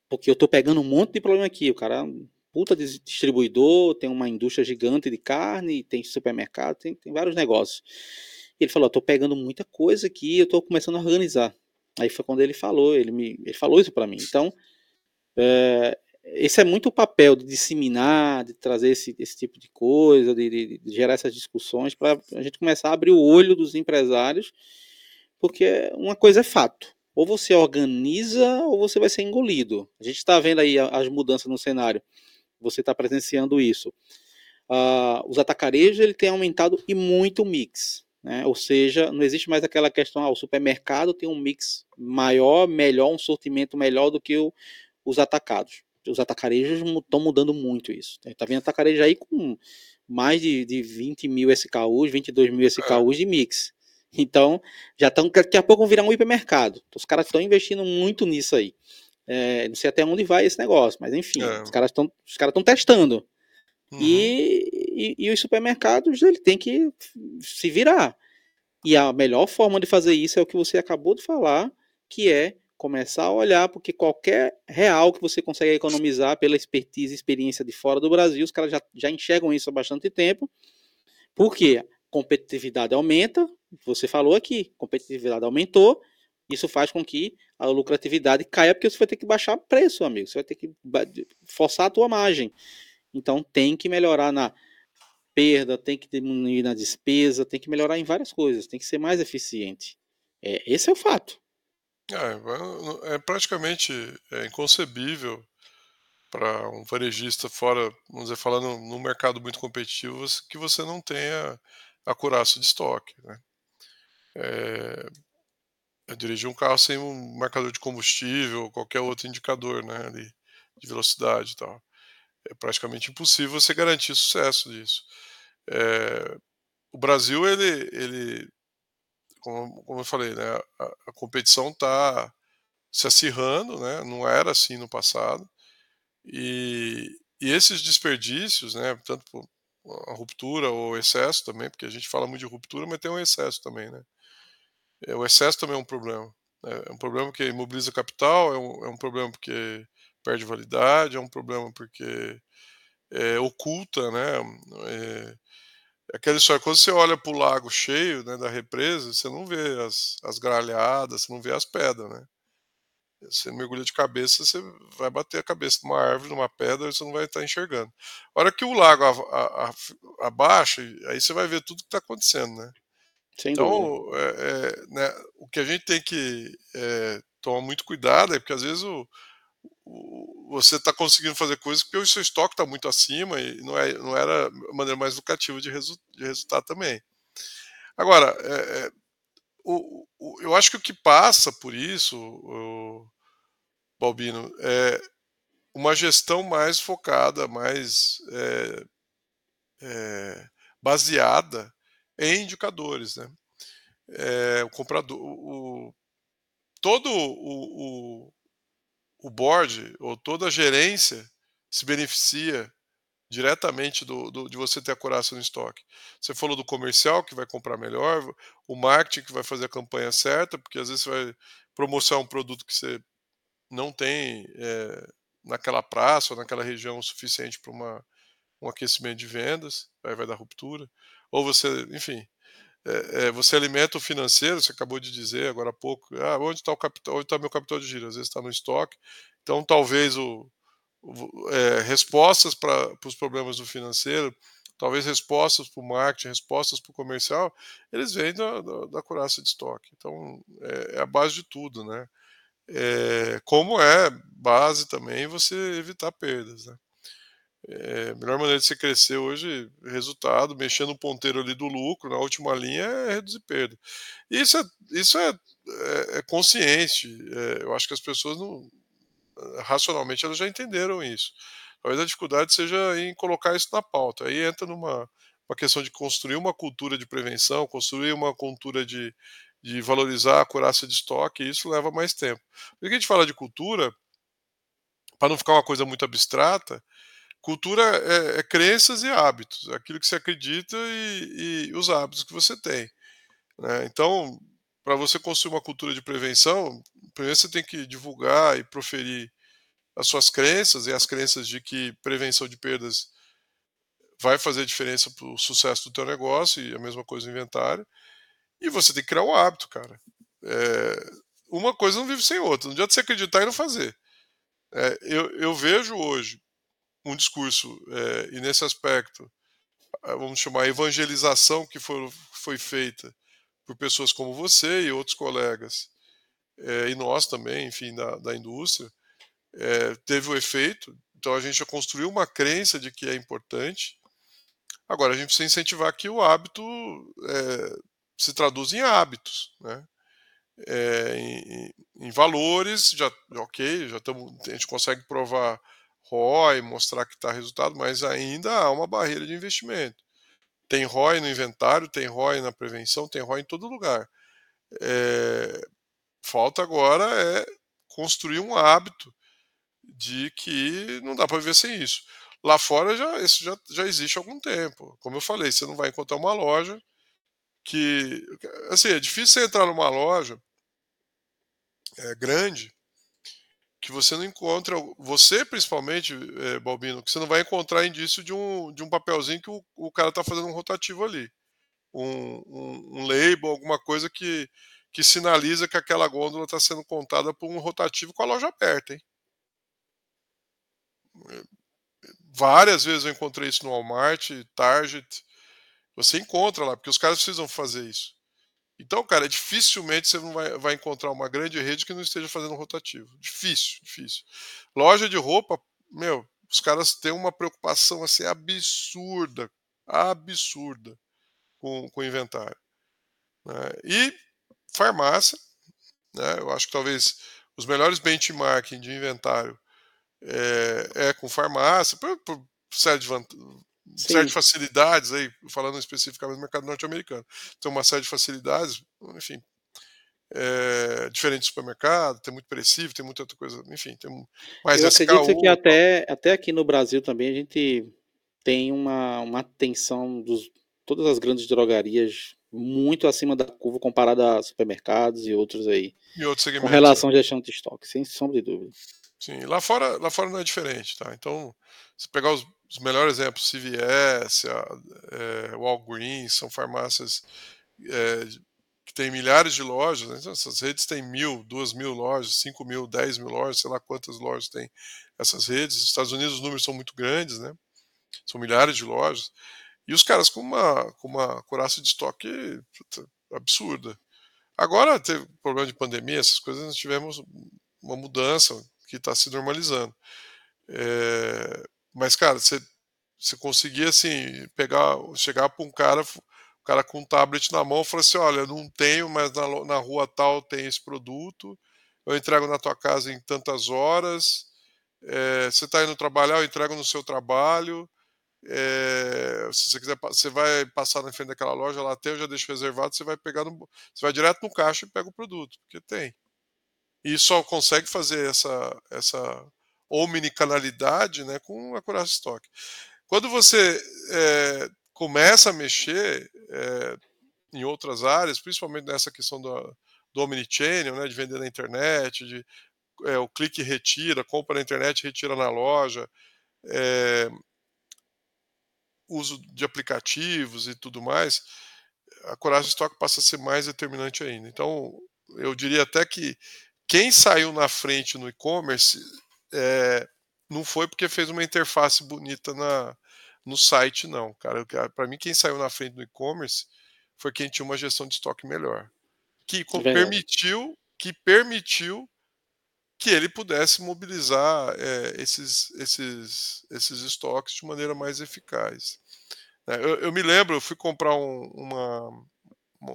Porque eu tô pegando um monte de problema aqui, o cara é puta distribuidor, tem uma indústria gigante de carne, tem supermercado, tem, tem vários negócios. Ele falou, tô pegando muita coisa aqui, eu tô começando a organizar. Aí foi quando ele falou, ele me ele falou isso para mim. Então, é, esse é muito o papel de disseminar, de trazer esse, esse tipo de coisa, de, de, de gerar essas discussões para a gente começar a abrir o olho dos empresários, porque uma coisa é fato. Ou você organiza ou você vai ser engolido. A gente está vendo aí as mudanças no cenário. Você está presenciando isso. Uh, os atacarejos ele tem aumentado e muito o mix. Né? Ou seja, não existe mais aquela questão, ah, o supermercado tem um mix maior, melhor, um sortimento melhor do que o, os atacados. Os atacarejos estão mudando muito isso. Está vendo atacarejo aí com mais de, de 20 mil SKUs, 22 mil SKUs de mix. Então, já estão, daqui a pouco vão virar um hipermercado. Os caras estão investindo muito nisso aí. É, não sei até onde vai esse negócio, mas enfim, é. os caras estão os caras estão testando. Uhum. E, e, e, os supermercados ele tem que se virar. E a melhor forma de fazer isso é o que você acabou de falar, que é começar a olhar, porque qualquer real que você consegue economizar pela expertise e experiência de fora do Brasil, os caras já, já enxergam isso há bastante tempo. Porque competitividade aumenta, você falou aqui, competitividade aumentou, isso faz com que a lucratividade caia, porque você vai ter que baixar preço, amigo. Você vai ter que forçar a tua margem. Então tem que melhorar na perda, tem que diminuir na despesa, tem que melhorar em várias coisas, tem que ser mais eficiente. É, esse é o fato. É, é praticamente é inconcebível para um varejista fora, vamos dizer, falando num mercado muito competitivo, que você não tenha acuraço de estoque. Né? É, dirigi um carro sem um marcador de combustível, qualquer outro indicador né, de velocidade e tal é praticamente impossível você garantir sucesso disso. É, o Brasil, ele, ele como, como eu falei, né, a, a competição está se acirrando, né, não era assim no passado, e, e esses desperdícios, né, tanto por a ruptura ou excesso também, porque a gente fala muito de ruptura, mas tem um excesso também, né? É, o excesso também é um problema. Né, é um problema que imobiliza capital, é um, é um problema porque perde validade, é um problema porque é, oculta, né? É, aquela história, quando você olha para o lago cheio né, da represa, você não vê as, as gralhadas, você não vê as pedras, né? Você mergulha de cabeça, você vai bater a cabeça numa árvore, numa pedra, você não vai estar enxergando. A hora que o lago abaixa, aí você vai ver tudo que está acontecendo, né? Sem então, é, é, né, o que a gente tem que é, tomar muito cuidado é porque às vezes o, você está conseguindo fazer coisas porque o seu estoque está muito acima e não, é, não era a maneira mais lucrativa de, resu, de resultar também. Agora, é, é o, o, eu acho que o que passa por isso, o, Balbino, é uma gestão mais focada, mais é, é, baseada em indicadores, né? É, o comprador, o, todo o, o, board ou toda a gerência se beneficia diretamente do, do, de você ter a curaça no estoque. Você falou do comercial que vai comprar melhor, o marketing que vai fazer a campanha certa, porque às vezes você vai promocionar um produto que você não tem é, naquela praça ou naquela região o suficiente para um aquecimento de vendas, aí vai dar ruptura. Ou você, enfim, é, é, você alimenta o financeiro, você acabou de dizer agora há pouco, ah, onde está o capital, onde está meu capital de giro? Às vezes está no estoque. Então talvez o, é, respostas para os problemas do financeiro, talvez respostas para o marketing, respostas para o comercial, eles vêm da, da, da curaça de estoque. Então, é, é, a base de tudo, né? É, como é base também você evitar perdas, né? É, a melhor maneira de você crescer hoje, resultado, mexendo o ponteiro ali do lucro, na última linha, é reduzir perda. Isso é, isso é, é, é consciente. É, eu acho que as pessoas não, racionalmente elas já entenderam isso. Talvez a dificuldade seja em colocar isso na pauta. Aí entra numa uma questão de construir uma cultura de prevenção, construir uma cultura de, de valorizar a curaça de estoque, e isso leva mais tempo. Por que a gente fala de cultura, para não ficar uma coisa muito abstrata, cultura é, é crenças e hábitos, é aquilo que você acredita e, e os hábitos que você tem. Né? Então, para você construir uma cultura de prevenção, primeiro você tem que divulgar e proferir as suas crenças e as crenças de que prevenção de perdas vai fazer diferença para o sucesso do teu negócio e a mesma coisa no inventário. E você tem que criar um hábito, cara. É, uma coisa não vive sem outra. Não adianta você acreditar e não fazer. É, eu, eu, vejo hoje um discurso, é, e nesse aspecto, vamos chamar evangelização que foi, foi feita por pessoas como você e outros colegas, é, e nós também, enfim, da, da indústria, é, teve o efeito. Então a gente já construiu uma crença de que é importante. Agora a gente precisa incentivar que o hábito é, se traduza em hábitos, né? Em, em, valores, já ok, já tamo, a gente consegue provar ROI, mostrar que está resultado, mas ainda há uma barreira de investimento. Tem ROI no inventário, tem ROI na prevenção, tem ROI em todo lugar. É, falta agora é construir um hábito de que não dá para viver sem isso. Lá fora já isso já, já existe há algum tempo. Como eu falei, você não vai encontrar uma loja que assim é difícil você entrar numa loja é, grande que você não encontra, você principalmente, é, Balbino, que você não vai encontrar indício de um, de um papelzinho que o, o cara está fazendo um rotativo ali. Um, um, um, label, alguma coisa que, que sinaliza que aquela gôndola está sendo contada por um rotativo com a loja aberta. Hein? Várias vezes eu encontrei isso no Walmart, Target. Você encontra lá, porque os caras precisam fazer isso. Então, cara, dificilmente você não vai, vai encontrar uma grande rede que não esteja fazendo rotativo. Difícil, difícil. Loja de roupa, meu, os caras têm uma preocupação assim absurda, absurda com, com o inventário. Né? E farmácia, né? eu acho que talvez os melhores benchmarking de inventário é, é com farmácia, por, por série de série de facilidades aí, falando especificamente do mercado norte-americano. Tem uma série de facilidades, enfim, é, diferente do supermercado, tem muito perecível, tem muita outra coisa, enfim, tem mais Eu SKU, acredito que até, até aqui no Brasil também a gente tem uma, uma atenção dos todas as grandes drogarias muito acima da curva comparada a supermercados e outros aí. E outros segmentos. Com relação à gestão de estoque, sem sombra de dúvida. Sim, lá fora, lá fora não é diferente, tá? Então, se pegar os, os melhores exemplos, CVS, a, é, Walgreens, são farmácias é, que têm milhares de lojas, né? então, essas redes têm mil, duas mil lojas, cinco mil, dez mil lojas, sei lá quantas lojas tem essas redes. Nos Estados Unidos os números são muito grandes, né? São milhares de lojas. E os caras com uma, com uma curaça de estoque puta, absurda. Agora teve problema de pandemia, essas coisas, nós tivemos uma mudança que está se normalizando. É, mas, cara, você, você conseguia, assim, pegar, chegar para um cara, o cara com um tablet na mão, falar assim, olha, não tenho, mas na, na rua tal tem esse produto, eu entrego na tua casa em tantas horas, é, você está indo trabalhar, eu entrego no seu trabalho, é, se você quiser, você vai passar na frente daquela loja, lá tem, eu já deixo reservado, você vai pegar no, você vai direto no caixa e pega o produto, porque tem. E só consegue fazer essa essa omnicanalidade, né, com a Coraça Stock. Quando você é, começa a mexer é, em outras áreas, principalmente nessa questão do, do omnichannel, né, de vender na internet, de é, o clique retira, compra na internet, retira na loja, uso de aplicativos e tudo mais, a coragem estoque passa a ser mais determinante ainda. Então, eu diria até que quem saiu na frente no e-commerce é, não foi porque fez uma interface bonita na, no site, não, cara. Para mim, quem saiu na frente no e-commerce foi quem tinha uma gestão de estoque melhor, que permitiu, que permitiu que ele pudesse mobilizar é, esses, esses, esses estoques de maneira mais eficaz. É, eu, eu, me lembro, eu fui comprar um, uma,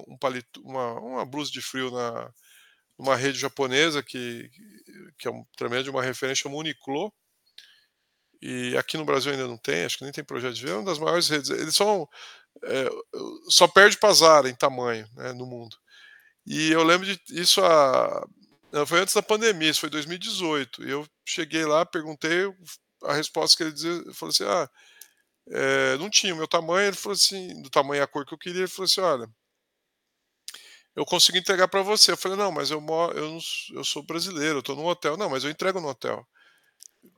um palito, uma, uma blusa de frio na uma rede japonesa que, que é um, tremendo de uma referência, chama Uniqlo, e aqui no Brasil ainda não tem, acho que nem tem projeto de ver, é uma das maiores redes. Eles são. É, só perde para Zara em tamanho né, no mundo. E eu lembro de isso a, foi antes da pandemia, isso foi 2018. E eu cheguei lá, perguntei, a resposta que ele dizia, eu falei assim: ah, é, não tinha o meu tamanho. Ele falou assim: do tamanho e a cor que eu queria. Ele falou assim: olha, eu consigo entregar para você. Eu falei: não, mas eu, eu, eu sou brasileiro, eu estou no hotel. Não, mas eu entrego no hotel.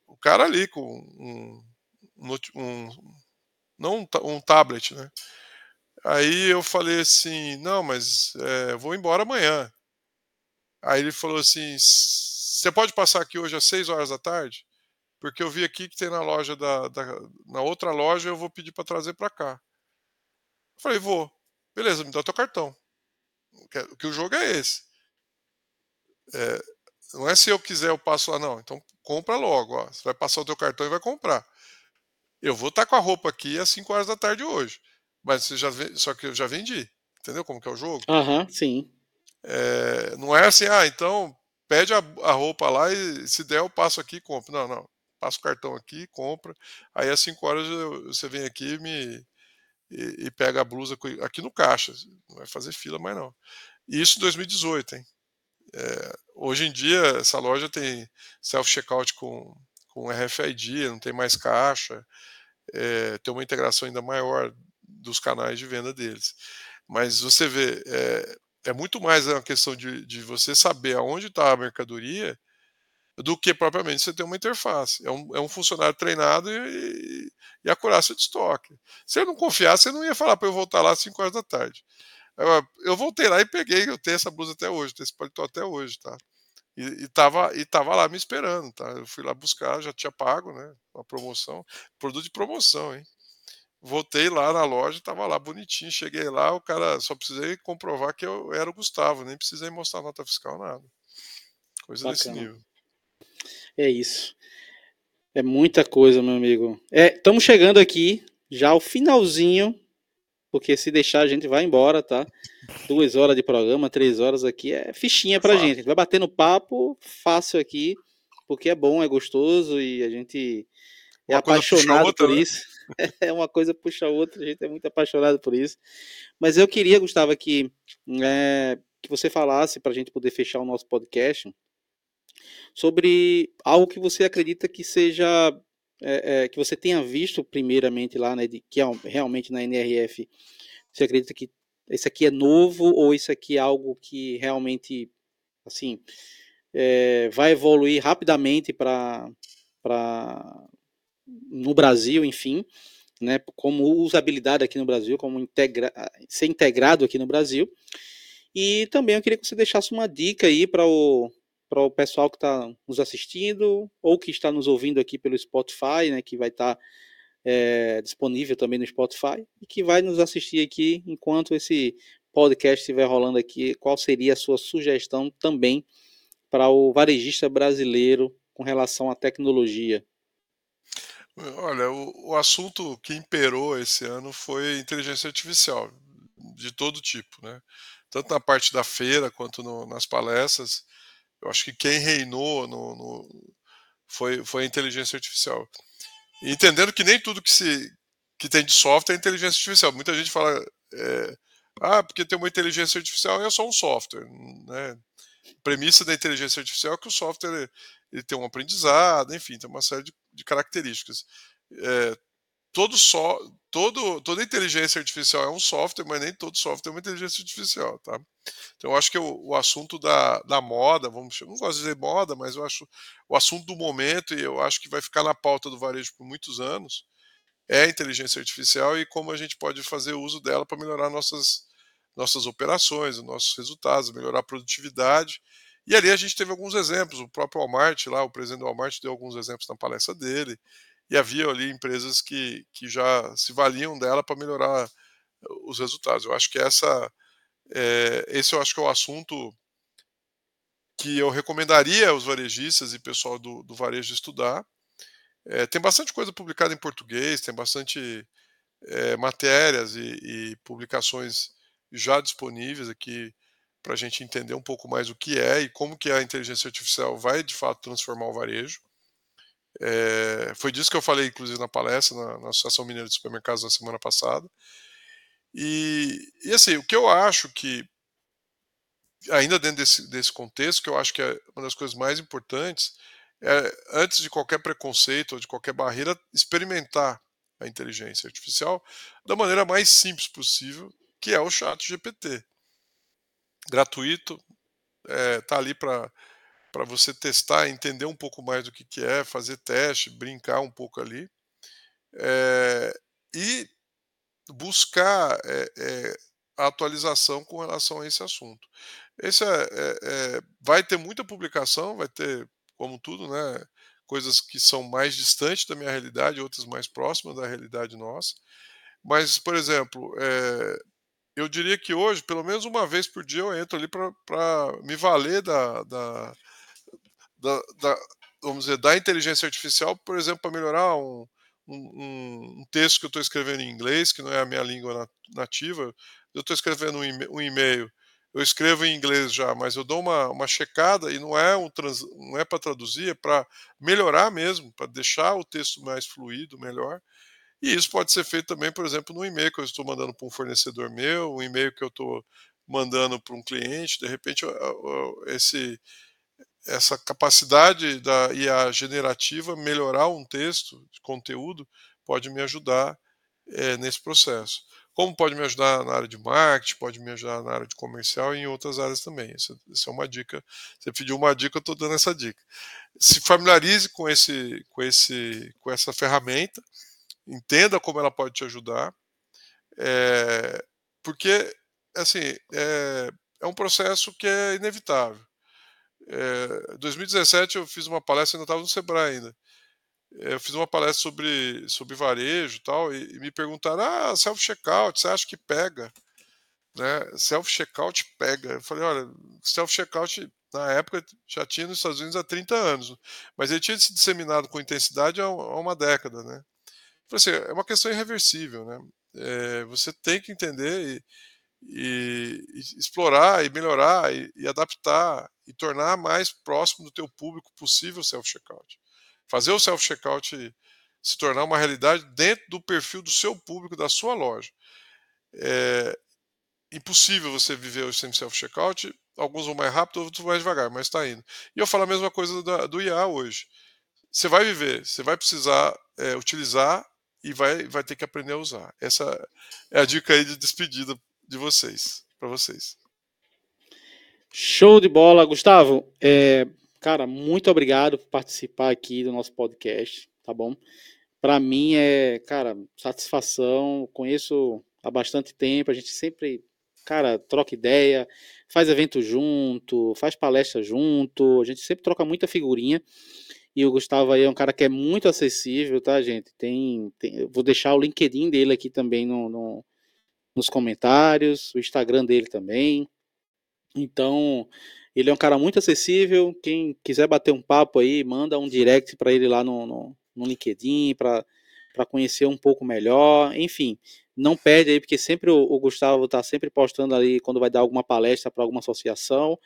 O cara ali com um, um, um não um, um tablet, né? Aí eu falei assim: não, mas é, vou embora amanhã. Aí ele falou assim: você pode passar aqui hoje às 6 horas da tarde? Porque eu vi aqui que tem na loja da, da na outra loja eu vou pedir para trazer para cá. Eu falei: vou. Beleza, me dá teu cartão. Que, que o jogo é esse. É, não é se eu quiser eu passo lá, não. Então compra logo. Ó. Você vai passar o teu cartão e vai comprar. Eu vou estar tá com a roupa aqui às 5 horas da tarde hoje. Mas você já só que eu já vendi. Entendeu como que é o jogo? Aham, uhum, sim. É, não é assim, ah, então pede a, a, roupa lá e se der eu passo aqui e compro. Não, não. Passa o cartão aqui, compra. Aí às 5 horas eu, você vem aqui me, e, e, pega a blusa aqui no caixa. Não vai fazer fila mais não. Isso em 2018, hein? É, hoje em dia essa loja tem self-checkout com, com RFID, não tem mais caixa, é, tem uma integração ainda maior dos canais de venda deles. Mas você vê, é, é muito mais uma questão de, de você saber aonde está a mercadoria do que propriamente você ter uma interface. É um, é um funcionário treinado e, e a curaça de estoque. Se eu não confiasse, você não ia falar para eu voltar lá às 5 horas da tarde. Eu, eu, voltei lá e peguei, eu tenho essa blusa até hoje, tenho esse paletó até hoje, tá? E, e, tava, e tava lá me esperando, tá? Eu fui lá buscar, já tinha pago, né? Uma promoção. Produto de promoção, hein? voltei lá na loja, estava lá bonitinho. Cheguei lá, o cara só precisei comprovar que eu era o Gustavo, nem precisei mostrar nota fiscal, nada. Coisa Bacana. desse nível. É isso. É muita coisa, meu amigo. Estamos é, chegando aqui já ao finalzinho, porque se deixar a gente vai embora, tá? Duas horas de programa, três horas aqui é fichinha pra gente. A gente vai batendo papo fácil aqui, porque é bom, é gostoso e a gente é Uma apaixonado outra, por né? isso. é uma coisa puxa a outra, a gente é muito apaixonado por isso. Mas eu queria, Gustavo, que, é, que você falasse para a gente poder fechar o nosso podcast sobre algo que você acredita que seja é, é, que você tenha visto primeiramente lá, né, de, que é realmente na NRF, você acredita que isso aqui é novo ou isso aqui é algo que realmente, assim, é, vai evoluir rapidamente para no Brasil, enfim, né, como usabilidade aqui no Brasil, como integra ser integrado aqui no Brasil. E também eu queria que você deixasse uma dica aí para o, para o pessoal que está nos assistindo ou que está nos ouvindo aqui pelo Spotify, né, que vai estar tá, é, disponível também no Spotify e que vai nos assistir aqui enquanto esse podcast estiver rolando aqui. Qual seria a sua sugestão também para o varejista brasileiro com relação à tecnologia? Olha, o, o assunto que imperou esse ano foi inteligência artificial, de todo tipo, né? Tanto na parte da feira quanto no, nas palestras eu acho que quem reinou no, no, foi, foi a inteligência artificial. Entendendo que nem tudo que, se, que tem de software é inteligência artificial. Muita gente fala, é, ah, porque tem uma inteligência artificial é só um software. Né? A premissa da inteligência artificial é que o software ele tem um aprendizado, enfim, tem uma série de, de características. É, todo só, todo, toda inteligência artificial é um software, mas nem todo software é uma inteligência artificial, tá? Então eu acho que o, o assunto da, da moda, vamos, não gosto de dizer moda, mas eu acho o assunto do momento e eu acho que vai ficar na pauta do varejo por muitos anos é a inteligência artificial e como a gente pode fazer uso dela para melhorar nossas nossas operações, nossos resultados, melhorar a produtividade. E ali a gente teve alguns exemplos, o próprio Walmart lá, o presidente do Walmart deu alguns exemplos na palestra dele e havia ali empresas que, que já se valiam dela para melhorar os resultados. Eu acho que essa, é, esse eu acho que é o assunto que eu recomendaria aos varejistas e pessoal do, do varejo estudar. É, tem bastante coisa publicada em português, tem bastante é, matérias e, e, publicações já disponíveis aqui para a gente entender um pouco mais o que é e como que a inteligência artificial vai de fato transformar o varejo. É, foi disso que eu falei, inclusive, na palestra na, na, Associação Mineira de Supermercados na semana passada. E, e, assim, o que eu acho que, ainda dentro desse, desse contexto, que eu acho que é uma das coisas mais importantes, é, antes de qualquer preconceito ou de qualquer barreira, experimentar a inteligência artificial da maneira mais simples possível, que é o chat GPT. Gratuito, está é, ali para para você testar, entender um pouco mais do que, que é, fazer teste, brincar um pouco ali. É, e buscar é, é, atualização com relação a esse assunto. Esse é, vai ter muita publicação, vai ter, como tudo, né, coisas que são mais distantes da minha realidade, outras mais próximas da realidade nossa. Mas, por exemplo, eu diria que hoje, pelo menos uma vez por dia, eu entro ali para me valer da, da, da, da, vamos dizer, da inteligência artificial, por exemplo, para melhorar um, um, um, texto que eu estou escrevendo em inglês, que não é a minha língua nativa, eu estou escrevendo um e-mail, eu escrevo em inglês já, mas eu dou uma, uma checada e não é, um não é para traduzir, é para melhorar mesmo, para deixar o texto mais fluido, melhor. E isso pode ser feito também, por exemplo, no e-mail que eu estou mandando para um fornecedor meu, um e-mail que eu estou mandando para um cliente, de repente esse essa capacidade da IA generativa melhorar um texto de conteúdo pode me ajudar é, nesse processo. Como pode me ajudar na área de marketing, pode me ajudar na área de comercial e em outras áreas também. Essa, essa é uma dica. Você pediu uma dica, eu estou dando essa dica. Se familiarize com, esse, com, esse, com essa ferramenta, entenda como ela pode te ajudar, é, porque assim é, é um processo que é inevitável. É, 2017 eu fiz uma palestra, ainda estava no Sebrae ainda. É, eu fiz uma palestra sobre, sobre varejo tal, e, e me perguntaram: ah, self-checkout, você acha que pega? Né? Self-checkout pega. Eu falei: olha, self-checkout na época já tinha nos Estados Unidos há 30 anos, mas ele tinha se disseminado com intensidade há, uma década. Né? Falei assim, é uma questão irreversível. Né? É, você tem que entender e, e explorar e melhorar e, e, adaptar e tornar mais próximo do teu público possível o self-checkout. Fazer o self-checkout se tornar uma realidade dentro do perfil do seu público, da sua loja. É impossível você viver o sem self-checkout, alguns vão mais rápido, outros mais devagar, mas está indo. E eu falo a mesma coisa da, do IA hoje. Você vai viver, você vai precisar é, utilizar e vai, vai ter que aprender a usar. Essa é a dica aí de despedida de vocês, para vocês. Show de bola, Gustavo. É, cara, muito obrigado por participar aqui do nosso podcast, tá bom? Para mim é, cara, satisfação. Conheço há bastante tempo, a gente sempre, cara, troca ideia, faz evento junto, faz palestra junto, a gente sempre troca muita figurinha. E o Gustavo aí é um cara que é muito acessível, tá, gente? Tem, tem vou deixar o LinkedIn dele aqui também no, no, nos comentários, o Instagram dele também. Então, ele é um cara muito acessível. Quem quiser bater um papo aí, manda um direct para ele lá no, no, no LinkedIn para conhecer um pouco melhor. Enfim, não perde aí, porque sempre o, o Gustavo está sempre postando ali quando vai dar alguma palestra para alguma associação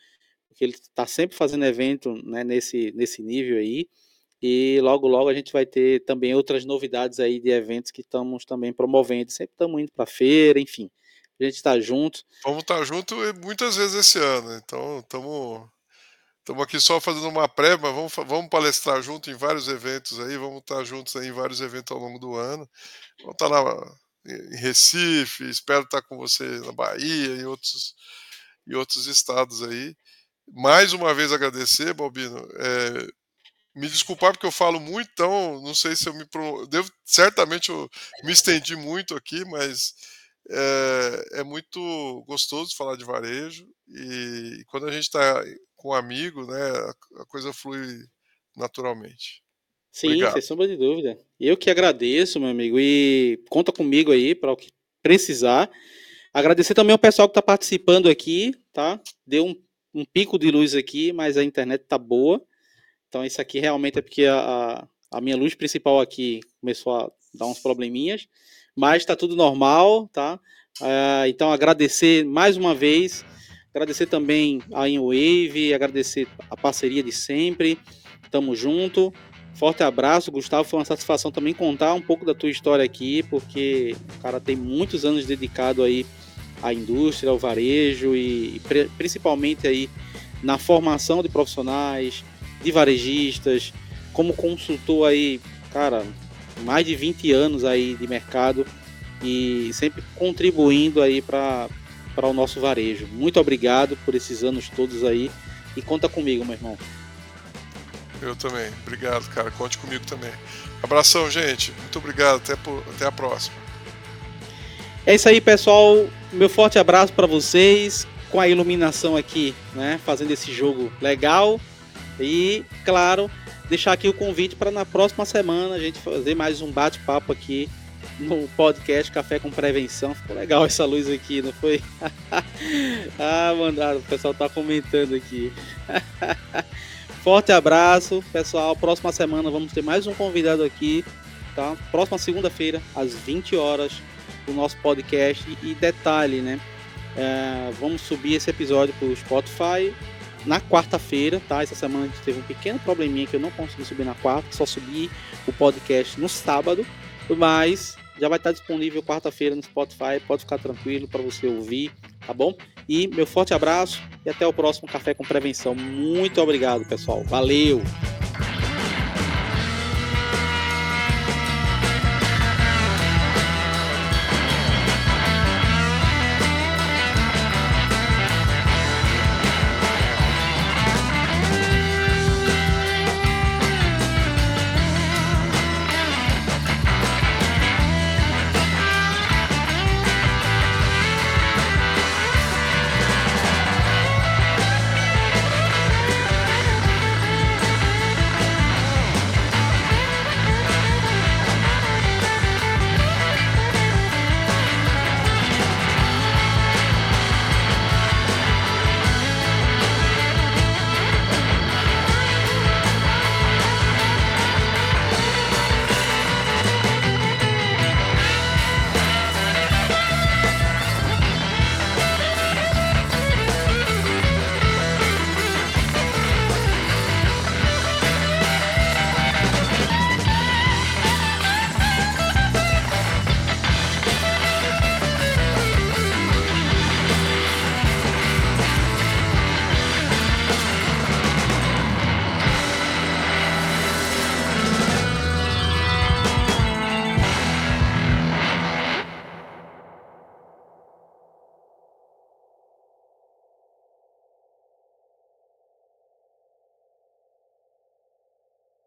porque ele está sempre fazendo evento né, nesse, nesse nível aí. E logo, logo a gente vai ter também outras novidades aí de eventos que estamos também promovendo. Sempre estamos indo para feira, enfim. A gente está junto. Vamos estar tá junto muitas vezes esse ano. Então, estamos Estamos aqui só fazendo uma pré, mas vamos, vamos palestrar junto em vários eventos aí, vamos estar tá juntos aí em vários eventos ao longo do ano. Vamos estar tá na, em Recife, espero estar com você na Bahia e outros, e outros estados aí mais uma vez agradecer, Balbino. É, me desculpar porque eu falo muito, então não sei se eu me devo certamente eu me estendi muito aqui, mas é, é muito gostoso falar de varejo e, e quando a gente está com um amigo, né, a, a, coisa flui naturalmente. Sim, Obrigado. sem sombra de dúvida. Eu que agradeço, meu amigo, e conta comigo aí para o que precisar. Agradecer também ao pessoal que está participando aqui, tá? Deu um um pico de luz aqui, mas a internet tá boa. Então isso aqui realmente é porque a, a minha luz principal aqui começou a dar uns probleminhas, mas está tudo normal, tá? Uh, então agradecer mais uma vez, agradecer também a InWave, agradecer a parceria de sempre. Tamo junto. Forte abraço, Gustavo. Foi uma satisfação também contar um pouco da tua história aqui, porque o cara tem muitos anos dedicado aí à indústria, ao varejo e principalmente aí na formação de profissionais, de varejistas, como consultor aí, cara, mais de 20 anos aí de mercado e sempre contribuindo aí para o nosso varejo. Muito obrigado por esses anos todos aí e conta comigo, meu irmão. Eu também. Obrigado, cara. Conte comigo também. Abração, gente. Muito obrigado. Até, até a próxima. É isso aí, pessoal. Meu forte abraço para vocês. Com a iluminação aqui, né? Fazendo esse jogo legal. E, claro, deixar aqui o convite para na próxima semana a gente fazer mais um bate-papo aqui no podcast Café com Prevenção. Ficou legal essa luz aqui, não foi? ah, mandado, o pessoal tá comentando aqui. Forte abraço, pessoal. Próxima semana vamos ter mais um convidado aqui, tá? Próxima segunda-feira, às 20 horas do nosso podcast. E detalhe, né? É, vamos subir esse episódio para o Spotify na quarta-feira, tá? Essa semana a gente teve um pequeno probleminha que eu não consegui subir na quarta, só subi o podcast no sábado, mas já vai estar disponível quarta-feira no Spotify, pode ficar tranquilo para você ouvir, tá bom? E meu forte abraço e até o próximo Café com Prevenção. Muito obrigado, pessoal. Valeu!